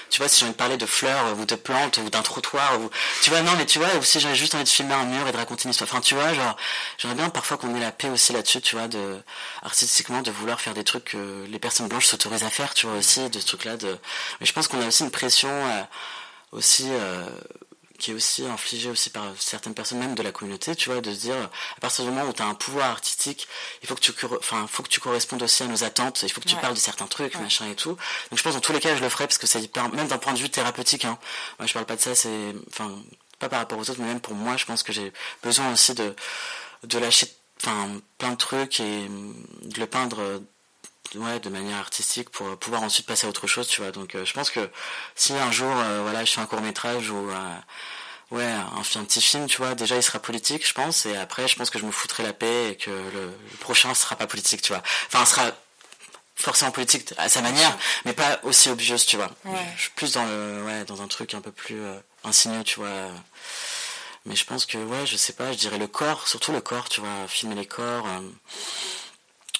tu vois si j'ai envie de parler de fleurs ou de plantes ou d'un trottoir ou tu vois non mais tu vois ou si j'avais juste envie de filmer un mur et de raconter une histoire enfin tu vois genre j'aimerais bien parfois qu'on ait la paix aussi là-dessus tu vois de artistiquement de vouloir faire des trucs que les personnes blanches s'autorisent à faire tu vois aussi de ce truc là de mais je pense qu'on a aussi une pression euh, aussi euh, qui est aussi infligé aussi par certaines personnes même de la communauté, tu vois, de se dire à partir du moment où tu as un pouvoir artistique, il faut que tu enfin faut que tu correspondes aussi à nos attentes, il faut que tu parles de certains trucs, machin et tout. Donc je pense dans tous les cas je le ferai parce que c'est même d'un point de vue thérapeutique hein. Moi je parle pas de ça, c'est enfin pas par rapport aux autres mais même pour moi, je pense que j'ai besoin aussi de de lâcher enfin plein de trucs et de le peindre ouais, de manière artistique pour pouvoir ensuite passer à autre chose, tu vois. Donc euh, je pense que si un jour, euh, voilà, je fais un court métrage ou euh, ouais, un, un, petit film, tu vois, déjà il sera politique, je pense, et après je pense que je me foutrai la paix et que le, prochain sera pas politique, tu vois. Enfin, sera forcément politique à sa manière, mais pas aussi obvious, tu vois. Je, suis plus dans le, ouais, dans un truc un peu plus insinueux, tu vois. Mais je pense que, ouais, je sais pas, je dirais le corps, surtout le corps, tu vois, filmer les corps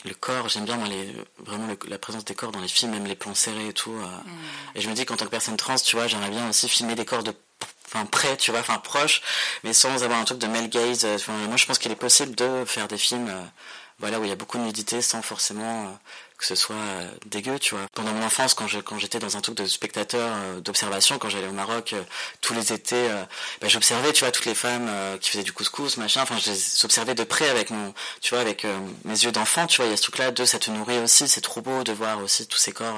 le corps, j'aime bien les, vraiment la présence des corps dans les films, même les plans serrés et tout. Euh. Mm. Et je me dis qu'en tant que personne trans, tu vois, j'aimerais bien aussi filmer des corps de enfin près, tu vois, enfin proche, mais sans avoir un truc de male gaze. moi, je pense qu'il est possible de faire des films, euh, voilà, où il y a beaucoup de nudité sans forcément euh, que ce soit euh, dégueu, tu vois. Pendant mon enfance, quand j'étais dans un truc de spectateur, euh, d'observation, quand j'allais au Maroc, euh, tous les étés, bah, j'observais, tu vois, toutes les femmes qui faisaient du couscous, machin. Enfin, je les observais de près avec mon, tu vois, avec mes yeux d'enfant, tu vois. Il y a ce truc-là de ça te nourrit aussi. C'est trop beau de voir aussi tous ces corps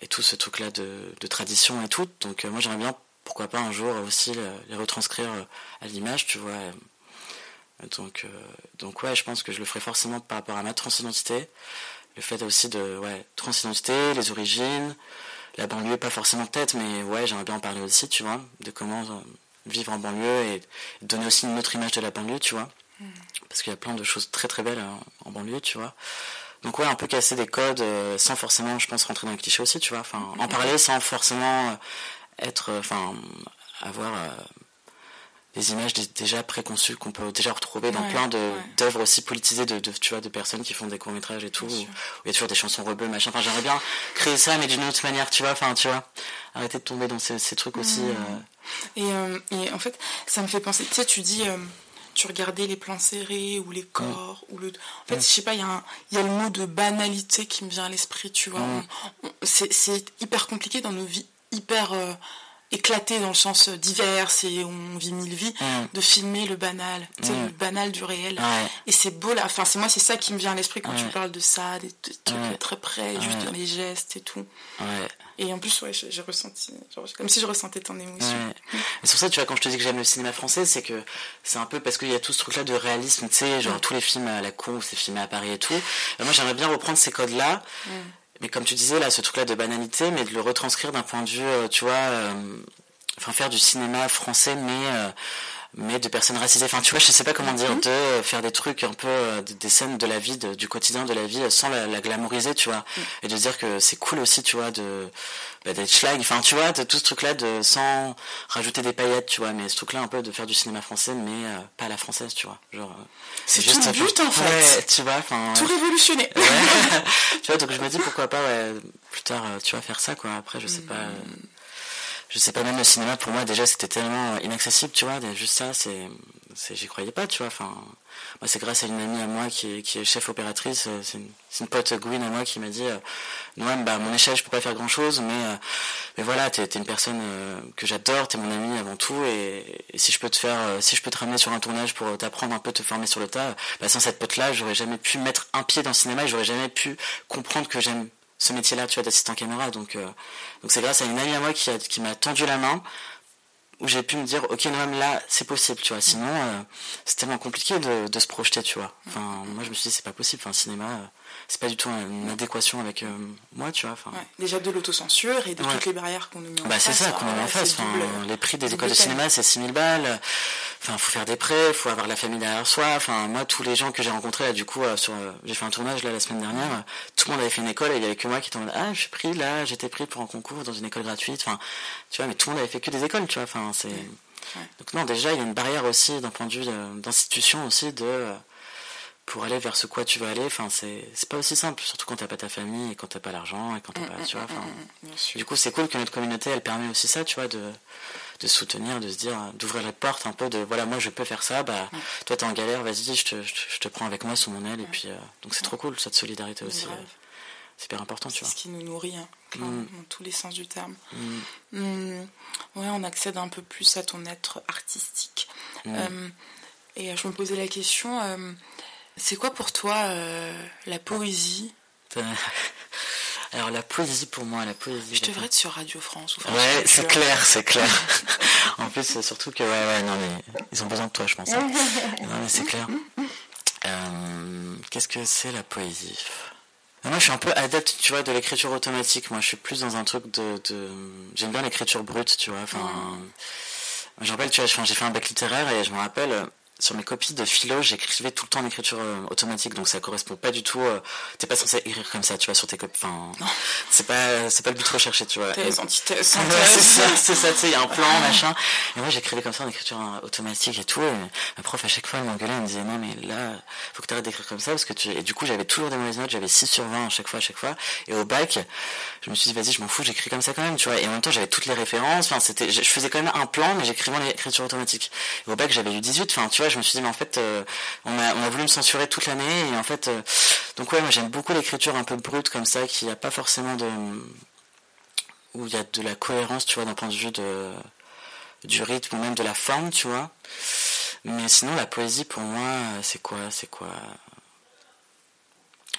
et tout ce truc-là de, tradition et tout. Donc moi, j'aimerais bien, pourquoi pas un jour aussi les retranscrire à l'image, tu vois. Donc, donc ouais, je pense que je le ferai forcément par rapport à ma transidentité le fait aussi de ouais, transidentité, les origines, la banlieue, pas forcément tête, mais ouais, j'aimerais bien en parler aussi, tu vois, de comment euh, vivre en banlieue et donner aussi une autre image de la banlieue, tu vois. Mm. Parce qu'il y a plein de choses très très belles hein, en banlieue, tu vois. Donc ouais, un peu casser des codes euh, sans forcément, je pense, rentrer dans le cliché aussi, tu vois. Enfin, en parler sans forcément euh, être, enfin, avoir des images déjà préconçues qu'on peut déjà retrouver dans plein de d'œuvres aussi politisées de, tu vois de personnes qui font des courts métrages et tout où, il y a toujours des chansons rebelles machin enfin j'aimerais bien créer ça mais d'une autre manière tu vois enfin tu vois arrêter de tomber dans ces, trucs aussi mmh. euh. et, euh, et, en fait ça me fait penser tu sais tu dis euh, tu regardais les plans serrés ou les mmh. corps ou le en fait mmh. je sais pas il y a il y a le mot de banalité qui me vient à l'esprit tu vois c'est hyper compliqué dans nos vies hyper éclaté dans le sens divers et on vit mille vies, mm. de filmer le banal, mm. le banal du réel. Et c'est beau là, enfin c'est moi c'est ça qui me vient à l'esprit quand tu parles de ça, des, trucs très près, juste dans les gestes et tout. Et en plus ouais j'ai ressenti, comme si je ressentais ton émotion. C'est pour ça tu vois quand je te dis que j'aime le cinéma français, c'est que c'est un peu parce qu'il y a tout ce truc là de réalisme, tu sais, genre tous les films à la con, c'est filmé à Paris et tout. moi j'aimerais bien reprendre ces codes là mais comme tu disais là, ce truc-là de banalité, mais de le retranscrire d'un point de vue, euh, tu vois, euh, enfin faire du cinéma français, mais euh, mais de personnes racisées. Enfin, tu vois, je sais pas comment dire, mhm. de faire des trucs un peu, des scènes de la vie, du quotidien de la vie, sans la, glamouriser, tu vois, mhm. et de dire que c'est cool aussi, tu vois, de bah, d'être schlag. Enfin, tu vois, de tout ce truc-là, de sans rajouter des paillettes, tu vois, mais ce truc-là un peu de faire du cinéma français, mais pas à la française, tu vois, genre. C'est juste tout le but en fait. Ouais, tu vois, enfin. Tout révolutionner. tu vois, donc je me dis pourquoi pas, ouais, plus tard, euh, tu vas faire ça, quoi. Après, je sais pas. Euh, je sais pas, même le cinéma, pour moi, déjà, c'était tellement inaccessible, tu vois. Juste ça, c'est. J'y croyais pas, tu vois. Enfin, moi, c'est grâce à une amie à moi qui est, qui est chef opératrice. Euh, c'est une, une, pote Gwyn à moi qui m'a dit Noam, bah, à mon échelle, je peux pas faire grand chose, mais, mais voilà, t'es es une personne que j'adore, t'es mon ami avant tout, et, si je peux te faire, si je peux te ramener sur un tournage pour t'apprendre un peu, te former sur le tas, bah, sans cette pote-là, j'aurais jamais pu mettre un pied dans le cinéma et j'aurais jamais pu comprendre que j'aime ce métier-là, tu vois, d'assistant caméra. Donc, euh, donc c'est grâce à une amie à moi qui, qui m'a tendu la main où j'ai pu me dire, ok, Noam, là, c'est possible, tu vois. Sinon, euh, c'est tellement compliqué de, de, se projeter, tu vois. Enfin, moi, je me suis dit, c'est pas possible. Enfin, cinéma, euh, c'est pas du tout une adéquation avec euh, moi, tu vois. Enfin, déjà de l'autocensure et de toutes les barrières qu'on nous met en bah, face. c'est ça qu'on nous met en face. les prix des écoles de cinéma, c'est 6000 balles. Enfin, faut faire des prêts, faut avoir la famille derrière soi. Enfin, moi, tous les gens que j'ai rencontrés, là, du coup, euh, sur, euh, j'ai fait un tournage, là, la semaine dernière, tout le monde avait fait une école et il y avait que moi qui était en mode, ah, je suis pris, là, j'étais pris pour un concours dans une école gratuite. Enfin, tu vois, mais tout le monde avait fait que des écoles, tu vois. Enfin, c'est, Donc non, déjà, il y a une barrière aussi d'un point de vue d'institution aussi de pour aller vers ce quoi tu veux aller, enfin c'est pas aussi simple, surtout quand t'as pas ta famille et quand t'as pas l'argent et quand t'as pas, tu vois. du coup, c'est cool que notre communauté, elle permet aussi ça, tu vois, de, de soutenir, de se dire, d'ouvrir la porte un peu, de voilà, moi je peux faire ça, bah toi t'es en galère, vas-y, je te, je te prends avec moi sous mon aile et puis euh, donc c'est trop cool cette solidarité aussi. Euh, c'est super important, tu vois. C'est ce qui nous nourrit, hein, mm. dans tous les sens du terme. Mm. Mm. Ouais, on accède un peu plus à ton être artistique. Euh, et je me posais la question c'est quoi pour toi euh, la poésie Alors la poésie pour moi, la poésie. Je devrais être sur Radio France ou France Ouais, c'est clair, c'est clair. en plus, surtout que ouais, ouais, non mais ils ont besoin de toi, je pense. Hein. non mais c'est clair. Euh, qu'est-ce que c'est la poésie? Moi, je suis un peu adepte, tu vois, de l'écriture automatique. Moi, je suis plus dans un truc de, j'aime bien l'écriture brute, tu vois. Enfin, je rappelle, tu vois, j'ai fait un bac littéraire et je me rappelle, sur mes copies de philo, j'écrivais tout le temps en écriture euh, automatique, donc ça correspond pas du tout. Euh, t'es pas censé écrire comme ça, tu vois, sur tes copies. Enfin, c'est pas, c'est pas le but recherché, tu vois. T'as antithèses. c'est ça, c'est ça, tu sais, il y a un plan, machin. Et moi, j'écrivais comme ça en écriture euh, automatique et tout. Et ma prof, à chaque fois, elle m'engueulait, elle me disait, non, mais là, faut que t'arrêtes d'écrire comme ça, parce que tu, et du coup, j'avais toujours des mauvaises notes, j'avais 6 sur 20 à chaque fois, à chaque fois. Et au bac, je me suis dit, vas-y, je m'en fous, j'écris comme ça quand même, tu vois. Et en même temps, j'avais toutes les références, enfin, c'était, je faisais quand même un plan, mais j'écrivais en écriture automatique. Et au bac, j'avais eu 18, enfin, tu vois, je me suis dit, mais en fait, euh, on, a, voulu me censurer toute l'année et en fait, euh, donc ouais, moi j'aime beaucoup l'écriture un peu brute comme ça, qui a pas forcément de, où il y a de la cohérence, tu vois, d'un point de vue de du rythme ou même de la forme, tu vois. Mais sinon, la poésie pour moi, c'est quoi, c'est quoi?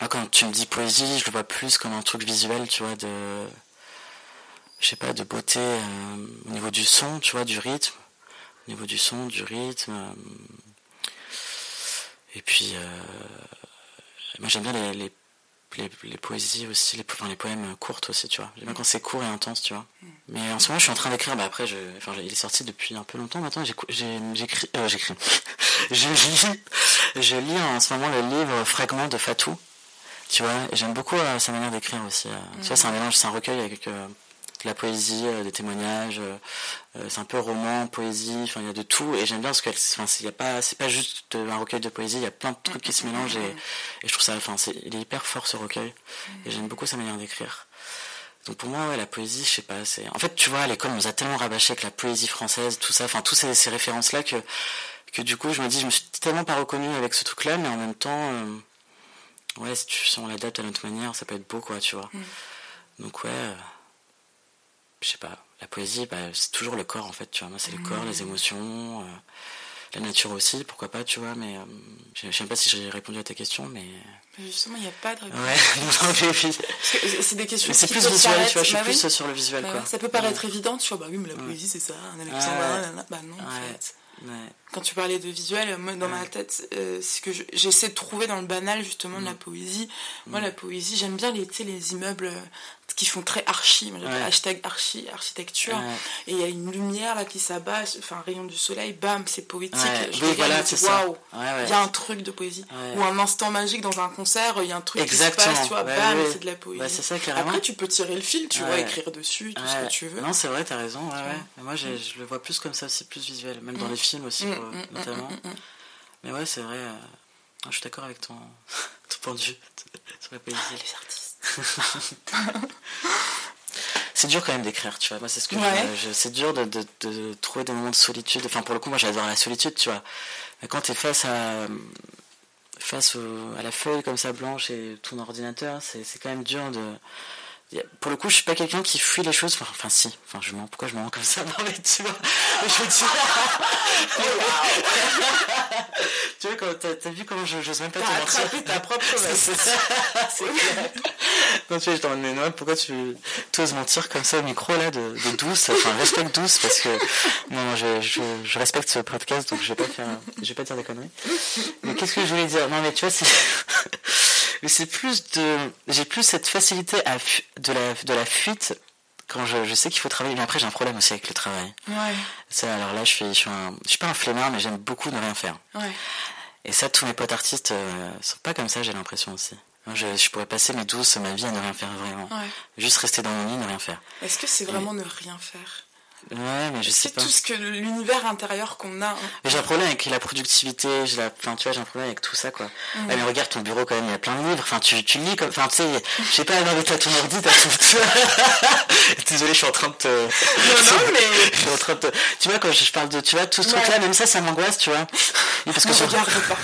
Quand tu me dis poésie, je le vois plus comme un truc visuel, tu vois, de je sais pas, de beauté euh, au niveau du son, tu vois, du rythme, au niveau du son, du rythme, et puis, euh, moi j'aime bien les, les, poésies aussi, les, enfin, les poèmes courtes aussi, tu vois. J'aime bien quand c'est court et intense, tu vois. Mais en ce moment, je suis en train d'écrire, bah après, je, enfin, il est sorti depuis un peu longtemps maintenant, j'écris, euh, j'écris, je lis, je lis en ce moment le livre Fragments de Fatou, tu vois, et j'aime beaucoup euh, sa manière d'écrire aussi. Tu vois, c'est un mm. mélange, c'est un recueil avec de la poésie, euh, des témoignages, euh, euh, c'est un peu roman, poésie, enfin il y a de tout et j'aime bien parce que a pas c'est pas juste un recueil de poésie, il y a plein de trucs qui se mélangent et, et je trouve ça enfin c'est il est hyper fort ce recueil et j'aime beaucoup sa manière d'écrire. Donc pour moi ouais, la poésie, je sais pas, c'est en fait tu vois à l'école on nous a tellement rabâché avec la poésie française, tout ça, enfin tous ces, ces références là que que du coup je me dis je me suis tellement pas reconnu avec ce truc là mais en même temps ouais si, tu, si on l'adapte à notre manière ça peut être beau quoi tu vois. Mm. Donc ouais je sais pas, la poésie, bah, c'est toujours le corps en fait, tu vois. Moi, c'est le corps, les mmh. émotions, euh, la nature aussi, pourquoi pas, tu vois. Mais euh, je, sais pas si j'ai répondu à ta question, mais. justement, il n'y a pas de réponse. Ouais, c'est des questions. c'est plus visuel, tu vois. Je suis bah plus sur le visuel, bah quoi. Ça peut paraître évident, tu vois. Bah oui, mais la poésie, c'est ça. Un bah non, en fait. Quand tu parlais de visuel, moi dans ma tête, euh, c'est que j'essaie de trouver dans le banal justement de la poésie. Moi, mmh. la poésie, j'aime bien les, les immeubles qui font très archi, hashtag archi, architecture. Et il y a une lumière là qui s'abat, enfin un rayon du soleil, bam, c'est poétique. Je oui, voilà, c'est waouh, il y a un truc de poésie. Ou un instant magique dans un concert, il y a un truc Exactement. qui se passe, tu vois, bam, c'est de la poésie. Bah, ça, Après, tu peux tirer le fil, tu vois, écrire dessus, tout ce que tu veux. Non, c'est vrai, t'as raison. Moi, je le vois plus comme ça aussi, plus visuel, même dans mm. les films aussi, mm, mm, notamment. Mais ouais, c'est vrai. Euh, je suis d'accord avec ton, point de vue sur la poésie. Les artistes. c'est dur quand même d'écrire, tu vois. Moi, c'est ce que je, c'est dur de, de, trouver des moments de solitude. Enfin, pour le coup, moi, j'adore la solitude, tu vois. Mais quand tu es face à face à la feuille comme ça blanche et ton ordinateur, c'est, c'est quand même dur de pour le coup, je suis pas quelqu'un qui fuit les choses. Enfin, si. Enfin, je mens. Pourquoi je mens comme ça? Non, mais tu vois. Je veux dire. tu vois, quand t'as, vu comment je n'ose même pas te mentir. ta propre C'est Non, tu vois, je t'en mais non, pourquoi tu, oses mentir comme ça au micro, là, de, de douce? Enfin, respecte douce, parce que. Non, je, je, je, respecte ce podcast, donc je vais pas faire, je vais pas dire des conneries. Mais qu'est-ce que je voulais dire? Non, mais tu vois, c'est mais c'est plus de j'ai plus cette facilité à de la de la fuite quand je, je sais qu'il faut travailler mais après j'ai un problème aussi avec le travail ouais. ça alors là je suis je suis, un, je suis pas un flemmard mais j'aime beaucoup ne rien faire ouais. et ça tous mes potes artistes euh, sont pas comme ça j'ai l'impression aussi je, je, pourrais passer mes douces ma vie à ne rien faire vraiment ouais. juste rester dans mon lit ne rien faire est-ce que c'est vraiment ne rien faire? Ouais, mais je sais pas. C'est tout ce que l'univers intérieur qu'on a. Hein. J'ai un problème avec la productivité, j'ai la, enfin, tu vois, j'ai un problème avec tout ça, quoi. Mm. mais regarde ton bureau quand même, il y a plein de livres. Enfin, tu, tu lis comme, enfin, tu sais, je sais pas, mais t'as ton ordi, t'as tout. Désolé, je suis en train de te. Non, non, mais. je suis en train de te... Tu vois, quand je parle de, tu vois, tout ce truc-là, même ça, ça m'angoisse, tu vois. parce que sur... regarde pas.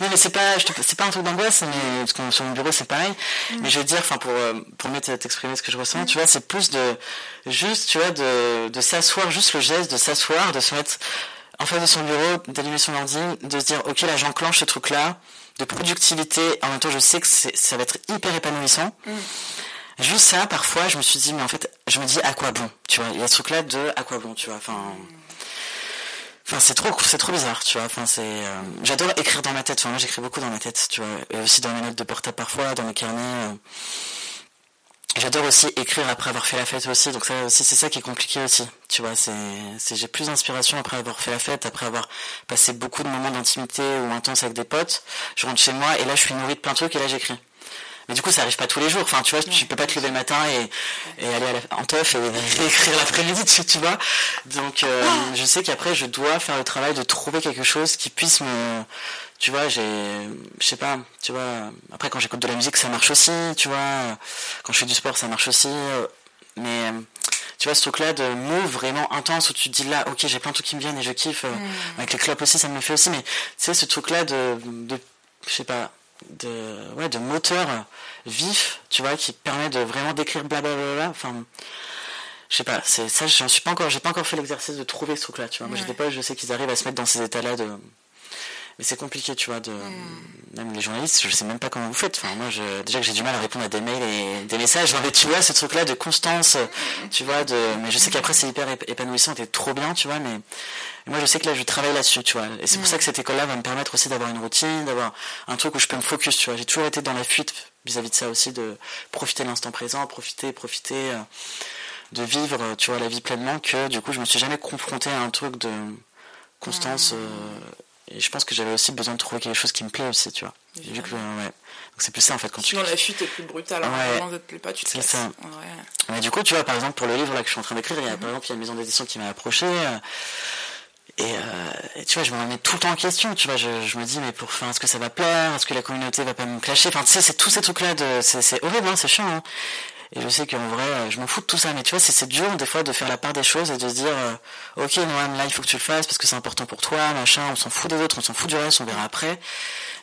non, mais c'est pas, c'est pas un truc d'angoisse, mais, parce que sur mon bureau, c'est pareil. Mm. Mais je veux dire, enfin, pour, euh, pour mettre, t'exprimer ce que je ressens, mm. tu vois, c'est plus de, juste, tu vois, de, de s'asseoir, juste le geste de s'asseoir, de se mettre en face de son bureau, d'allumer son ordi, de se dire, ok, là, j'enclenche ce truc-là, de productivité, en même temps, je sais que ça va être hyper épanouissant. Mm. Juste ça, parfois, je me suis dit, mais en fait, je me dis, à quoi bon, tu vois, il y a ce truc-là de, à quoi bon, tu vois, enfin... Enfin, c'est trop, c'est trop bizarre, tu vois. Enfin, c'est, euh, j'adore écrire dans ma tête. Enfin, moi, j'écris beaucoup dans ma tête, tu vois, et aussi dans mes notes de portable parfois, dans mes carnets. Euh. J'adore aussi écrire après avoir fait la fête aussi, donc ça aussi c'est ça qui est compliqué aussi. Tu vois, c'est, j'ai plus d'inspiration après avoir fait la fête, après avoir passé beaucoup de moments d'intimité ou intense avec des potes. Je rentre chez moi et là je suis nourri de plein de trucs et là j'écris. Mais du coup, ça arrive pas tous les jours. Enfin, tu vois, tu peux pas te lever le matin et, et aller à la, en teuf et, écrire l'après-midi, tu, tu vois. Donc, euh, ah. je sais qu'après, je dois faire le travail de trouver quelque chose qui puisse me, tu vois, j'ai, je sais pas, tu vois, après quand j'écoute de la musique, ça marche aussi, tu vois, quand je fais du sport, ça marche aussi, mais tu vois, ce truc-là de move vraiment intense où tu te dis là, ok, j'ai plein de trucs qui me viennent et je kiffe, avec les clopes aussi, ça me fait aussi, mais tu sais, ce truc-là de, de, je sais pas, de, ouais, de moteur vif, tu vois, qui permet de vraiment décrire blablabla, enfin, je sais pas, c'est ça, j'en suis pas encore, j'ai pas encore fait l'exercice de trouver ce truc-là, tu vois. Moi, je pas, je sais qu'ils arrivent à se mettre dans ces états-là de, mais c'est compliqué, tu vois, de hmm. même les journalistes, je sais même pas comment vous faites. Enfin, moi, je... déjà que j'ai du mal à répondre à des mails et des messages. mais tu vois, ce truc-là de constance, tu vois, de. Mais je sais qu'après c'est hyper épanouissant, et trop bien, tu vois. Mais moi, je sais que là, je travaille là-dessus, tu vois. Et c'est pour ça que cette école-là va me permettre aussi d'avoir une routine, d'avoir un truc où je peux me focus, tu vois. J'ai toujours été dans la fuite vis-à-vis de ça aussi, de profiter de l'instant présent, profiter, profiter. Euh, de vivre, tu vois, la vie pleinement, que du coup, je me suis jamais confronté à un truc de constance. Euh, et je pense que j'avais aussi besoin de trouver quelque chose qui me plaît aussi, tu vois. Vu que, ouais. Donc c'est plus ça en fait quand Sinon, tu. la fuite est plus brutale. Hein. Ouais. Ça te plaît pas, tu te C'est ça. Mais du coup, tu vois, par exemple, pour le livre là que je suis en train d'écrire, il y a, par mhm. exemple, il y a une maison d'édition qui m'a approché. Euh, euh, et, tu vois, je me remets tout le temps en question. Tu vois, je, je me dis, mais pour, enfin, est-ce que ça va plaire? Est-ce que la communauté va pas me clasher? Enfin, tu sais, c'est tous ces trucs-là. De, c'est, horrible, hein, c'est chiant. Hein. Et je sais qu'en vrai, euh, je m'en fous de tout ça. Mais tu vois, c'est dur des fois de faire la part des choses et de se dire, euh, ok, Noam, là, il faut que tu le fasses parce que c'est important pour toi, machin. On s'en fout des autres, on s'en fout du reste, on verra après.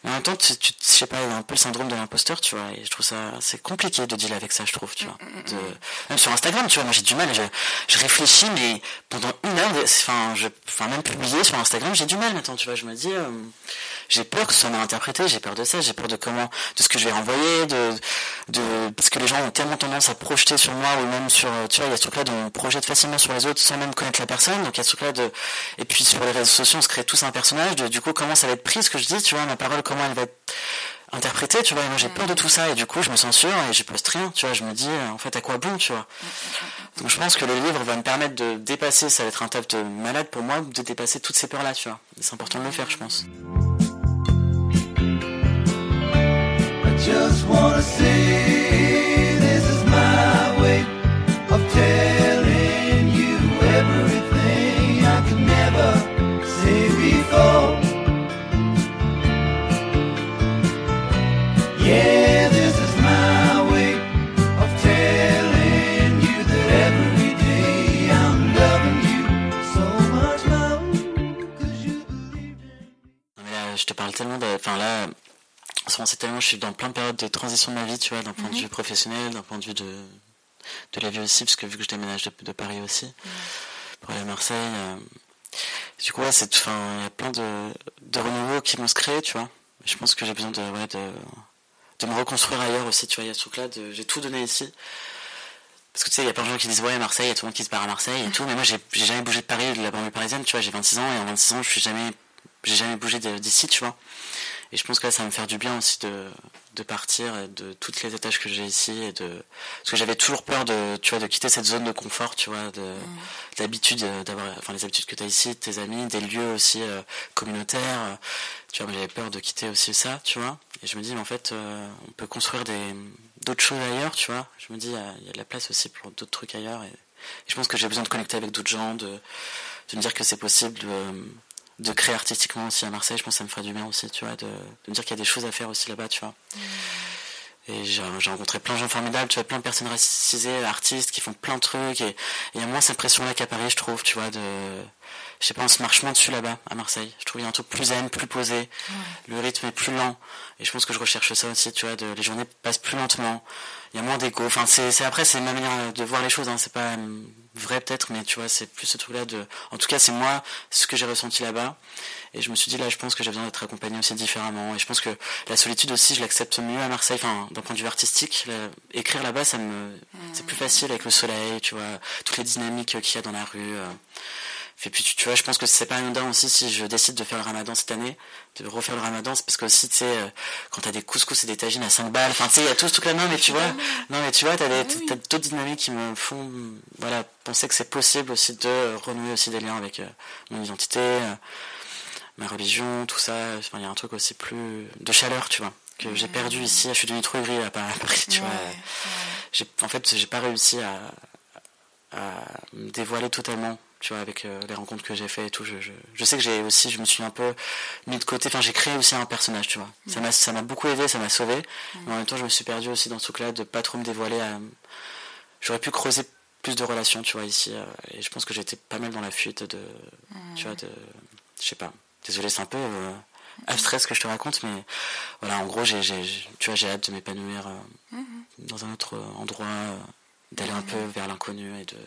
Mais en même temps, tu, tu je sais pas, il y a un peu le syndrome de l'imposteur, tu vois. Et je trouve ça, c'est compliqué de dealer avec ça, je trouve, tu vois. Même sur Instagram, tu vois, moi j'ai du mal. Je, je réfléchis, mais pendant une heure, enfin, je, enfin même publier sur Instagram, j'ai du mal maintenant, tu vois. Je me dis. Euh, j'ai peur que ce soit interprété, j'ai peur de ça, j'ai peur de comment, de ce que je vais renvoyer, de, parce que les gens ont tellement tendance à projeter sur moi ou même sur, tu vois, il y a ce truc-là on projette facilement sur les autres sans même connaître la personne, donc il y a ce truc-là de, et puis sur les réseaux sociaux, on se crée tous un personnage, du coup, comment ça va être pris, ce que je dis, tu vois, ma parole, comment elle va être interprétée, tu vois, et moi j'ai peur de tout ça, et du coup, je me censure et je poste rien, tu vois, je me dis, en fait, à quoi bon, tu vois. Donc je pense que le livre va me permettre de dépasser, ça va être un taf de malade pour moi, de dépasser toutes ces peurs-là, tu vois. C'est important de le faire, je pense. Je te parle tellement de. Enfin là. C'est tellement, je suis dans plein de périodes de transition de ma vie, tu vois, d'un point de mhm. vue professionnel, d'un point de vue de, de la vie aussi, parce que vu que je déménage de, Paris aussi, pour aller à Marseille, euh, du coup, ouais, c'est, enfin, il y a plein de, de renouveaux qui vont se créer, tu vois. Je pense que j'ai besoin de, ouais, de, de me reconstruire ailleurs aussi, tu vois, il y a ce truc-là, j'ai tout donné ici. Parce que tu sais, il y a plein de gens qui disent, ouais, Marseille, il y a tout le monde qui se barre à Marseille et tout, mais moi, j'ai, j'ai jamais bougé de Paris, de la banlieue parisienne, tu vois, j'ai 26 ans, et en 26 ans, je suis jamais, j'ai jamais bougé d'ici, tu vois. Et je pense que là, ça va me faire du bien aussi de, de partir de toutes les étages que j'ai ici et de parce que j'avais toujours peur de tu vois de quitter cette zone de confort tu vois de mm. l'habitude d'avoir enfin les habitudes que tu as ici tes amis des lieux aussi euh, communautaires tu vois j'avais peur de quitter aussi ça tu vois et je me dis mais en fait euh, on peut construire des d'autres choses ailleurs tu vois je me dis il y, a de la place aussi pour d'autres trucs ailleurs et je pense que j'ai besoin de connecter avec d'autres gens, de, de me dire que c'est possible de, de, créer artistiquement aussi à Marseille. Je pense que ça me ferait du bien aussi, tu vois, de, de me dire qu'il y a des choses à faire aussi là-bas, tu vois. Mmh. Et j'ai rencontré plein de gens formidables, tu vois, plein de personnes racisées, artistes qui font plein de trucs. Et il y a moins cette pression-là qu'à Paris, je trouve, tu vois, de, je sais pas, on se marche moins dessus là-bas, à Marseille. Je trouve qu'il y a un truc plus zen, plus posé. Le rythme est plus lent. Et je pense que je recherche ça aussi, tu vois, de, les journées passent plus lentement. Il y a moins d'écho. Enfin, c'est, après, c'est ma manière de voir les choses, hein. C'est pas euh, vrai peut-être, mais tu vois, c'est plus ce truc-là de, en tout cas, c'est moi, ce que j'ai ressenti là-bas. Et je me suis dit, là, je pense que j'ai besoin d'être accompagné aussi différemment. Et je pense que la solitude aussi, je l'accepte mieux à Marseille, enfin, d'un point de vue artistique. écrire là-bas, ça me, c'est plus facile avec le soleil, tu vois, toutes les dynamiques qu'il y a dans la rue. Euh. Et puis tu, vois, je pense que c'est pas anodin aussi si je décide de faire le ramadan cette année, de refaire le ramadan, c'est parce que aussi, tu sais, euh, quand t'as des couscous et des tagines à 5 balles, enfin tu sais, il y a tout ce truc-là, non mais tu vois, non mais tu vois, t'as, ah d'autres dynamiques qui me font, voilà, penser que c'est possible aussi de renouer aussi des liens avec euh, mon identité, euh, ma religion, tout ça, il y a un truc aussi plus de chaleur, tu vois que j'ai perdu ici. Je suis devenu trop aigri à Paris, tu vois. En fait, j'ai pas réussi à, à me dévoiler totalement tu vois, avec euh, les rencontres que j'ai fait et tout. Je, je, je sais que j'ai aussi, je me suis un peu mis de côté. Enfin, j'ai créé aussi un personnage, tu vois. Ça m'a, ça m'a beaucoup aidé, ça m'a sauvé. Mais en même temps, je me suis perdu aussi dans ce truc-là de pas trop me dévoiler. J'aurais pu creuser plus de relations, tu vois, ici. Euh, et je pense que j'étais pas mal dans la fuite de, tu vois, de, je sais pas. Désolé, c'est un peu euh, abstrait ce que je te raconte, mais voilà, en gros, j'ai, j'ai tu vois, j'ai hâte de m'épanouir dans un autre endroit d'aller un peu vers l'inconnu et de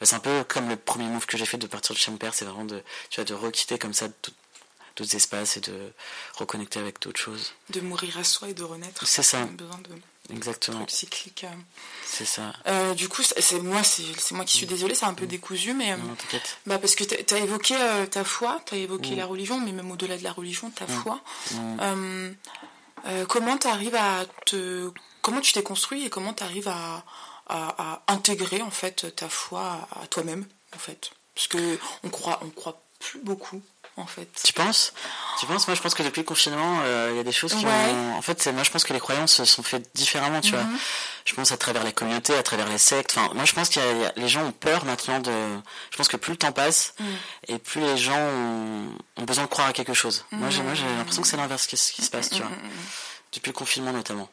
bah, c'est un peu comme le premier move que j'ai fait de partir de chez mon père c'est vraiment de tu vois de requitter comme ça d'autres espaces et de reconnecter avec d'autres choses. De mourir à soi et de renaître. C'est ça. Besoin de exactement. cyclique euh. c'est ça. Euh, du coup c'est moi c'est moi qui suis mm. désolée c'est un peu mm. décousu mais non, bah parce que tu as évoqué euh, ta foi tu as évoqué mm. la religion mais même au-delà de la religion ta foi. Comment tu arrives à te comment tu t'es construit et comment tu arrives à à, intégrer en fait ta foi à, toi-même en fait parce que on croit on croit plus beaucoup en fait. Tu penses? Tu penses? Moi, je pense que depuis le confinement, euh, il y a des choses qui ont. En fait, moi, je pense que les croyances sont faites différemment, tu vois. Mhm. Je pense à travers les communautés, à travers les sectes. Enfin, moi, je pense que les gens ont peur maintenant de. Je pense que plus le temps passe mhm. et plus les gens ont... besoin de croire à quelque chose. Moi, j'ai l'impression que c'est l'inverse qui, qui, se passe, tu vois. Mhm, depuis le confinement notamment.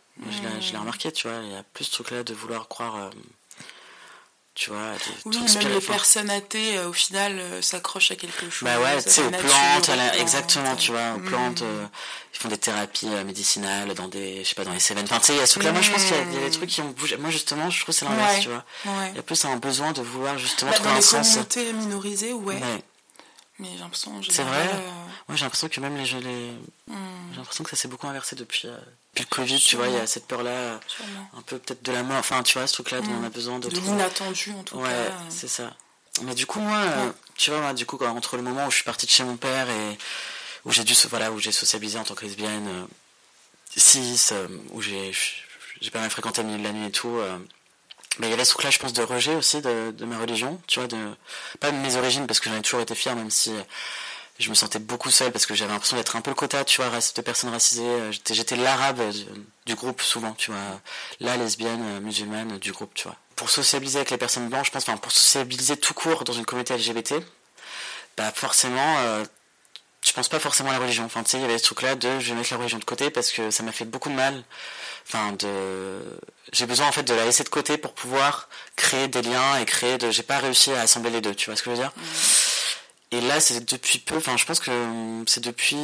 Je l'ai remarqué, tu vois, il y a plus ce truc-là de vouloir croire, euh, tu vois, oui, même les personnes athées, euh, au final, euh, s'accrochent à quelque chose. Bah ouais, tu sais, aux plantes, exactement, tu vois, aux mm. plantes, ils font des thérapies médicinales dans des, je sais pas, dans les Cévennes. Enfin, tu sais, il y a ce truc-là, moi je pense qu'il y, a des trucs qui ont bougé. Moi, justement, je trouve que c'est l'inverse, tu vois. Il y a plus un besoin de vouloir justement bah, trouver dans un les sens. communautés minorisées, ouais. Mais j'ai l'impression. C'est vrai. Moi, j'ai l'impression que même les, les... Mm. j'ai l'impression que ça s'est beaucoup inversé depuis puis le Covid, tu vois, il y a cette peur-là, un peu peut-être de la mort, enfin, tu vois, ce truc-là dont on a mm. besoin de. De l'inattendu, en tout ouais, cas. Ouais, c'est ça. Mais du coup, moi, euh, tu vois, moi, du coup, entre le moment où je suis partie de chez mon père et où j'ai dû, voilà, où j'ai socialisé en tant que lesbienne, 6, euh, euh, où j'ai, j'ai pas mal fréquenté le milieu de la nuit et tout, il y avait ce truc-là, je pense, de rejet aussi de, ma religion, tu vois, de, pas de mes origines, parce que j'en ai toujours été fier, même si je me sentais beaucoup seul parce que j'avais l'impression d'être un peu le quota, tu vois, de personnes racisées. Euh, j'étais l'arabe du, groupe souvent, tu vois, la lesbienne euh, musulmane du groupe, tu vois. Pour sociabiliser avec les personnes blanches, je pense, enfin, pour sociabiliser tout court dans une communauté LGBT, bah forcément, euh, je pense pas forcément à la religion. Enfin, tu sais, il y avait ce truc-là de je vais mettre la religion de côté parce que ça m'a fait beaucoup de mal. Enfin, de, j'ai besoin en fait de la laisser de côté pour pouvoir créer des liens et créer de, j'ai pas réussi à assembler les deux, tu vois ce que je veux dire? Mmh. Et là, c'est depuis peu, enfin, je pense que euh, c'est depuis.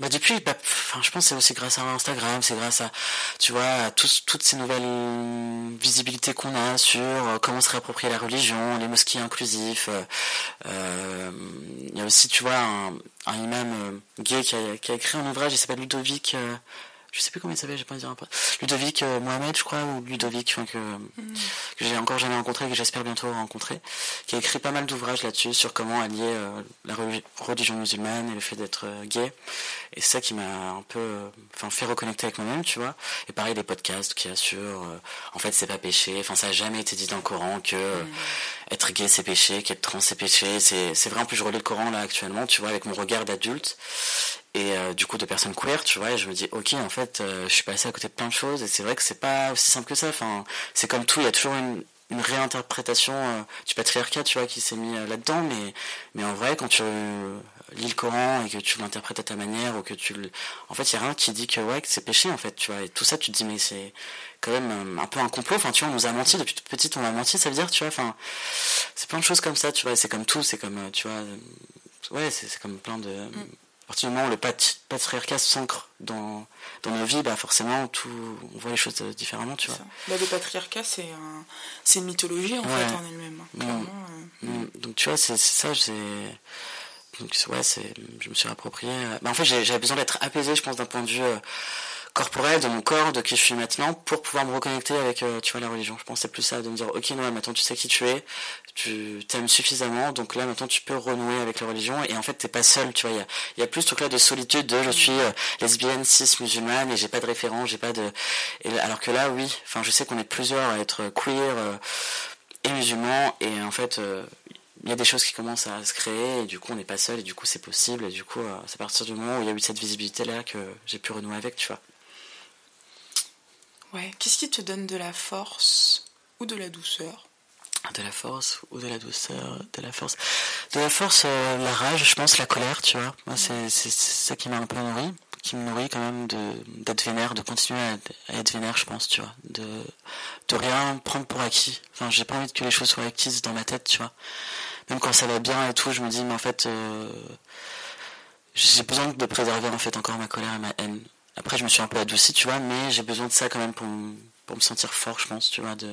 Bah depuis, bah, enfin, je pense c'est aussi grâce à Instagram, c'est grâce à, tu vois, à toutes ces nouvelles visibilités qu'on a sur euh, comment se réapproprier la religion, les mosquées inclusifs. Euh, il y a aussi, tu vois, un, un imam gay qui a, qui a, écrit un ouvrage, il s'appelle Ludovic je sais plus comment il s'appelle, j'ai pas dire un. Ludovic euh, Mohamed, je crois, ou Ludovic, que, que j'ai encore jamais rencontré, que j'espère bientôt rencontrer, qui a écrit pas mal d'ouvrages là-dessus sur comment allier euh, la religion musulmane et le fait d'être euh, gay. Et c'est ça qui m'a un peu, enfin, fait reconnecter avec moi-même, tu vois. Et pareil, les podcasts qui assurent, en fait, c'est pas péché. Enfin, ça a jamais été dit dans le Coran que être gay c'est péché, qu'être trans c'est péché. C'est, c'est vrai, en plus, je relis le Coran là actuellement, tu vois, avec mon regard d'adulte et euh, du coup de personnes queer tu vois et je me dis ok en fait euh, je suis passé à côté de plein de choses et c'est vrai que c'est pas aussi simple que ça. Enfin c'est comme tout il y a toujours une réinterprétation euh, du patriarcat, tu vois, qui s'est mis euh, là-dedans, mais, mais en vrai, quand tu lis le Coran et que tu l'interprètes à ta manière, ou que tu le... En fait, il n'y a rien qui dit que, ouais, que c'est péché, en fait, tu vois, et tout ça, tu te dis, mais c'est quand même un peu un complot, enfin, tu vois, on nous a menti, depuis toute petite, on a menti, ça veut dire, tu vois, enfin, c'est plein de choses comme ça, tu vois, c'est comme tout, c'est comme, tu vois, ouais, c'est comme plein de... Mm partir du moment où le patriarcat s'ancre dans, dans nos vies, bah forcément, tout, on voit les choses différemment, tu vois. Bah, le patriarcat, c'est un, une mythologie, en fait, en elle-même. Hein, mm. Euh, mm. Donc, tu vois, c'est ça. Donc, ouais, je me suis approprié... Euh, bah, en fait, j'avais besoin d'être apaisé, je pense, d'un point de vue... Euh, corporel de mon corps, de qui je suis maintenant, pour pouvoir me reconnecter avec, euh, tu vois, la religion. Je c'est plus ça, de me dire, ok, maintenant tu sais qui tu es, tu t'aimes suffisamment, donc là maintenant tu peux renouer avec la religion, et en fait t'es pas seul, tu vois, il y a, y a, plus ce truc-là de solitude, de je suis euh, lesbienne, cis, musulmane, et j'ai pas de référent, j'ai pas de... Et, alors que là, oui, enfin je sais qu'on est plusieurs à être queer euh, et musulmans, et en fait il y a des choses qui commencent à se créer et du coup on n'est pas seul et du coup c'est possible et du coup c'est à partir du moment où il y a eu cette visibilité là que j'ai pu renouer avec tu vois Ouais. Qu'est-ce qui te donne de la force ou de la douceur? De la force ou de la douceur, de la force. De la force, euh, la rage, je pense, la colère, tu vois. Moi, c'est, ça qui m'a un peu nourri, qui me nourrit quand même d'être vénère, de continuer à, être vénère, je pense, tu vois. De, de rien prendre pour acquis. Enfin, j'ai pas envie que les choses soient acquises dans ma tête, tu vois. Même quand ça va bien et tout, je me dis, mais en fait, euh, j'ai besoin de préserver en fait encore ma colère et ma haine. Après, je me suis un peu adouci, tu vois, mais j'ai besoin de ça quand même pour, pour me sentir fort, je pense, tu vois. De,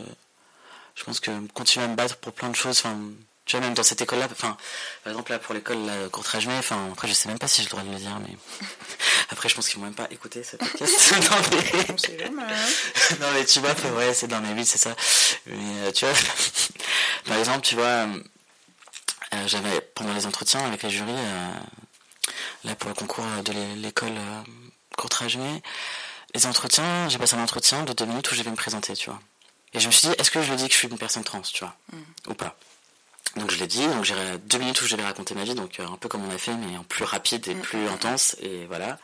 je pense que continuer à me battre pour plein de choses, enfin, tu vois, même dans cette école-là, enfin, par exemple, là, pour l'école Courtrage enfin, après, je sais même pas si j'ai le droit de le dire, mais après, je pense qu'ils vont même pas écouter ce podcast. non, mais... non, mais tu vois, ouais, c'est dans mes vies, c'est ça. Mais, euh, tu vois, par exemple, tu vois, euh, j'avais, pendant les entretiens avec les jurys, euh, là, pour le concours de l'école courtrage les entretiens, j'ai passé un entretien de deux minutes où je vais me présenter, tu vois. Et je me suis dit, est-ce que je le dis que je suis une personne trans, tu vois, mm. ou pas? Donc je l'ai dit, donc j'ai deux minutes où je vais raconter ma vie, donc euh, un peu comme on a fait, mais en plus rapide et mm. plus intense, et voilà.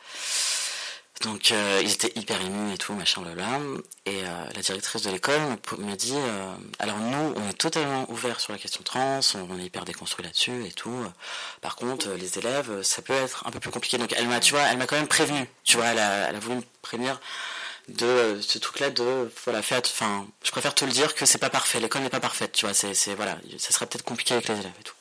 Donc euh, ils étaient hyper émus et tout, machin, là. Et euh, la directrice de l'école m'a dit, euh, alors nous, on est totalement ouvert sur la question trans, on, est hyper déconstruit là-dessus et tout. Par contre, les élèves, ça peut être un peu plus compliqué. Donc elle m'a, tu vois, elle m'a quand même prévenu. Tu vois, elle a, elle a voulu me prévenir de ce truc-là de voilà, faire, enfin, je préfère te le dire que c'est pas parfait. L'école n'est pas parfaite. Tu vois, c'est, c'est voilà, ça serait peut-être compliqué avec les élèves et tout.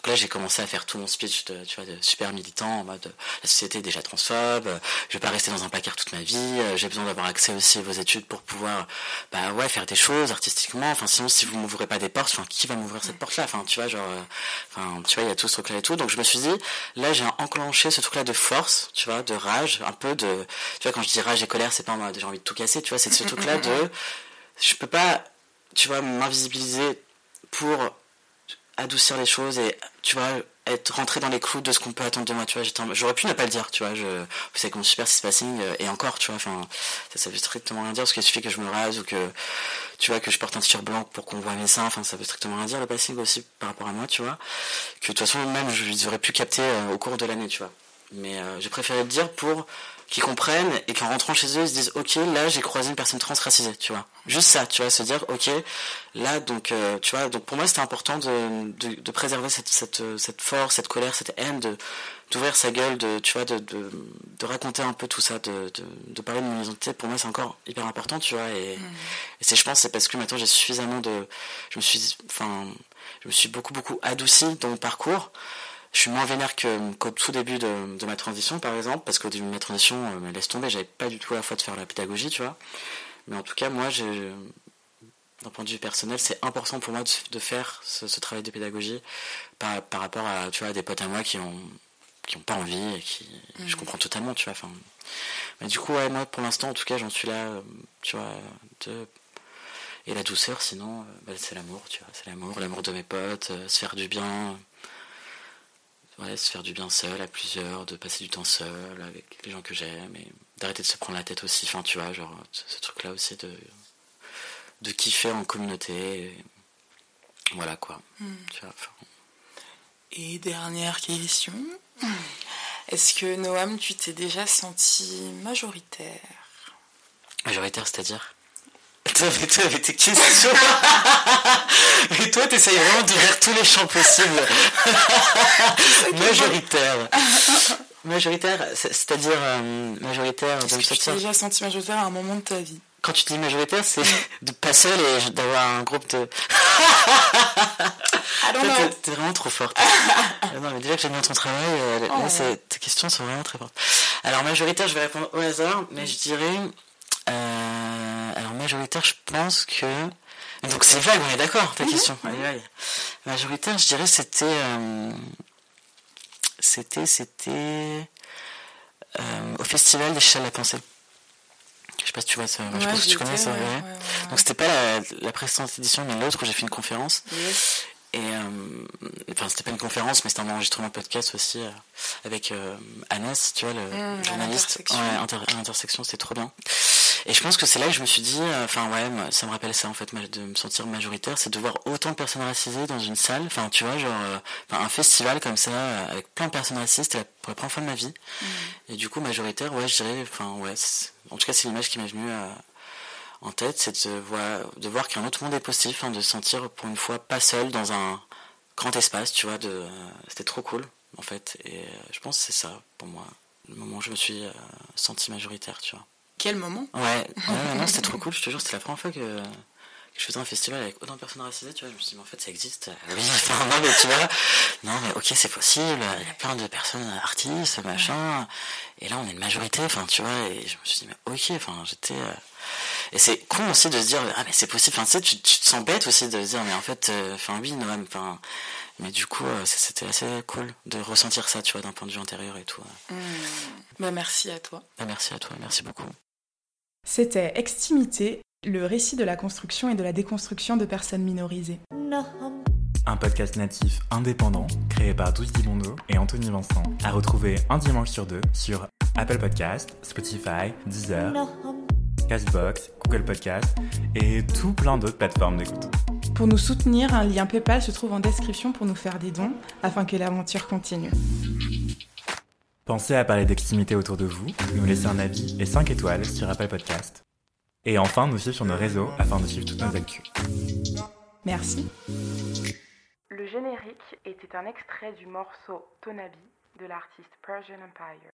Donc là, j'ai commencé à faire tout mon speech de, tu vois, de super militant en mode la société est déjà transphobe, je vais pas rester dans un placard toute ma vie, j'ai besoin d'avoir accès aussi à vos études pour pouvoir, bah ouais, faire des choses artistiquement. Enfin, sinon, si vous m'ouvrez pas des portes, enfin, qui va m'ouvrir cette porte-là? Enfin, tu vois, genre, euh, enfin, tu vois, il y a tout ce truc-là et tout. Donc je me suis dit, là, j'ai enclenché ce truc-là de force, tu vois, de rage, un peu de, tu vois, quand je dis rage et colère, c'est pas j'ai envie de tout casser, tu vois, c'est ce truc-là de, je peux pas, tu vois, m'invisibiliser pour adoucir les choses et tu vois être rentré dans les clous de ce qu'on peut attendre de moi tu vois. J'aurais pu ne pas le dire tu vois. Je vous savez comme super passing euh, et encore tu vois enfin ça, ça veut strictement rien dire parce qu'il suffit que je me rase ou que tu vois que je porte un t-shirt blanc pour qu'on voit mes seins enfin ça veut strictement rien dire le passing aussi par rapport à moi tu vois. Que de toute façon même je les aurais pu capter euh, au cours de l'année tu vois. Mais euh, j'ai préféré le dire pour qui comprennent et qu'en rentrant chez eux, ils se disent ok là j'ai croisé une personne trans racisée, tu vois. Juste ça, tu vois, se dire ok là donc euh, tu vois donc pour moi c'était important de, de, de, préserver cette, cette, cette force, cette colère, cette haine, de d'ouvrir sa gueule, de tu vois de, de, de, raconter un peu tout ça, de, de, de parler de mon identité. Pour moi c'est encore hyper important, tu vois. Et, mmh. et c'est je pense c'est parce que maintenant j'ai suffisamment de je me suis enfin je me suis beaucoup beaucoup adouci dans mon parcours je suis moins vénère qu'au tout début de, ma transition, par exemple, parce qu'au début de ma transition, euh, me laisse tomber, j'avais pas du tout la foi de faire la pédagogie, tu vois. Mais en tout cas, moi, j'ai, d'un point de vue personnel, c'est important pour moi de, faire ce, travail de pédagogie par, par, rapport à, tu vois, des potes à moi qui ont qui ont pas envie et qui je mmh. comprends totalement tu vois enfin mais du coup ouais moi pour l'instant en tout cas j'en suis là euh, tu vois de et la douceur sinon euh, bah, c'est l'amour tu vois c'est l'amour l'amour de mes potes se faire du bien ouais, se faire du bien seul, à plusieurs, de passer du temps seul avec les gens que j'aime, et d'arrêter de se prendre la tête aussi, enfin tu vois, genre ce truc-là aussi de, de kiffer en communauté. voilà quoi. Hmm. Et dernière question. Est-ce que Noam, tu t'es déjà senti majoritaire? Majoritaire, c'est-à-dire? Mais toi, avec tes questions. mais toi, t'essayes vraiment d'ouvrir tous les champs possibles. Majoritaire. Majoritaire, c'est-à-dire euh, majoritaire de sortir. Tu déjà senti majoritaire à un moment de ta vie? Quand tu dis majoritaire, c'est de pas seul et d'avoir un groupe de. T'es vraiment trop forte. non, mais déjà que j'aime bien ton travail, euh, oh. tes questions sont vraiment très fortes. Alors majoritaire, je vais répondre au hasard, mais je dirais. Euh, alors majoritaire, je pense que. Donc c'est vague, on est d'accord, ta mhm. question. Allez, Majoritaire, je dirais c'était c'était c'était euh, au festival des Chats de la Pensée. Je sais pas si tu vois ça. je pense que tu connais ça. Donc c'était pas la, la, précédente édition, mais l'autre où j'ai fait une conférence. Et euh, enfin, c'était pas une conférence, mais c'était un enregistrement podcast aussi euh, avec euh, Agnès, tu vois, le mmh, journaliste. Ouais, intersection, c'était trop bien. Et je pense que c'est là que je me suis dit, euh, enfin ouais, ça me rappelle ça en fait, de me sentir majoritaire, c'est de voir autant de personnes racisées dans une salle. Enfin, tu vois, genre un festival comme ça avec plein de personnes racisées, c'était pour la première fois de ma vie. Mmh. Et du coup, majoritaire, ouais, je dirais, enfin ouais, en tout cas, c'est l'image qui m'est venue en tête, c'est de voir, de voir qu'un autre monde est possible, hein, de se sentir pour une fois pas seul dans un grand espace, tu vois. De, c'était trop cool, en fait. Et euh, je pense que c'est ça, pour moi, le moment où je me suis euh, senti majoritaire, tu vois. Quel moment Ouais, non, c'était trop cool, je te jure, c'était la première fois que, je faisais un festival avec autant de personnes racisées, tu vois, je me suis dit, mais en fait, ça existe. Oui, enfin, non, mais tu vois, non, mais ok, c'est possible, il y a plein de personnes artistes, machin, et là, on est une majorité, enfin, tu vois, et je me suis dit, mais ok, enfin, j'étais, euh, et c'est con aussi de se dire, ah, mais c'est possible. Enfin, tu sais, tu, te sens bête aussi de se dire, mais en fait, euh, enfin, oui, Noam, enfin. Mais du coup, euh, c'était assez cool de ressentir ça, tu vois, d'un point de vue intérieur et tout. Mmh. Bah, merci à toi. Bah, merci à toi, merci beaucoup. C'était Extimité, le récit de la construction et de la déconstruction de personnes minorisées. Un podcast natif indépendant créé par Douce Dimondo et Anthony Vincent, à retrouver un dimanche sur deux sur Apple Podcast, Spotify, Deezer. Castbox, Google Podcast et tout plein d'autres plateformes d'écoute. Pour nous soutenir, un lien PayPal se trouve en description pour nous faire des dons afin que l'aventure continue. Pensez à parler d'extimité autour de vous, nous laisser un avis et 5 étoiles sur Apple Podcast. Et enfin, nous suivre sur nos réseaux afin de suivre toutes nos actus. Merci. Le générique était un extrait du morceau Tonabi de l'artiste Persian Empire.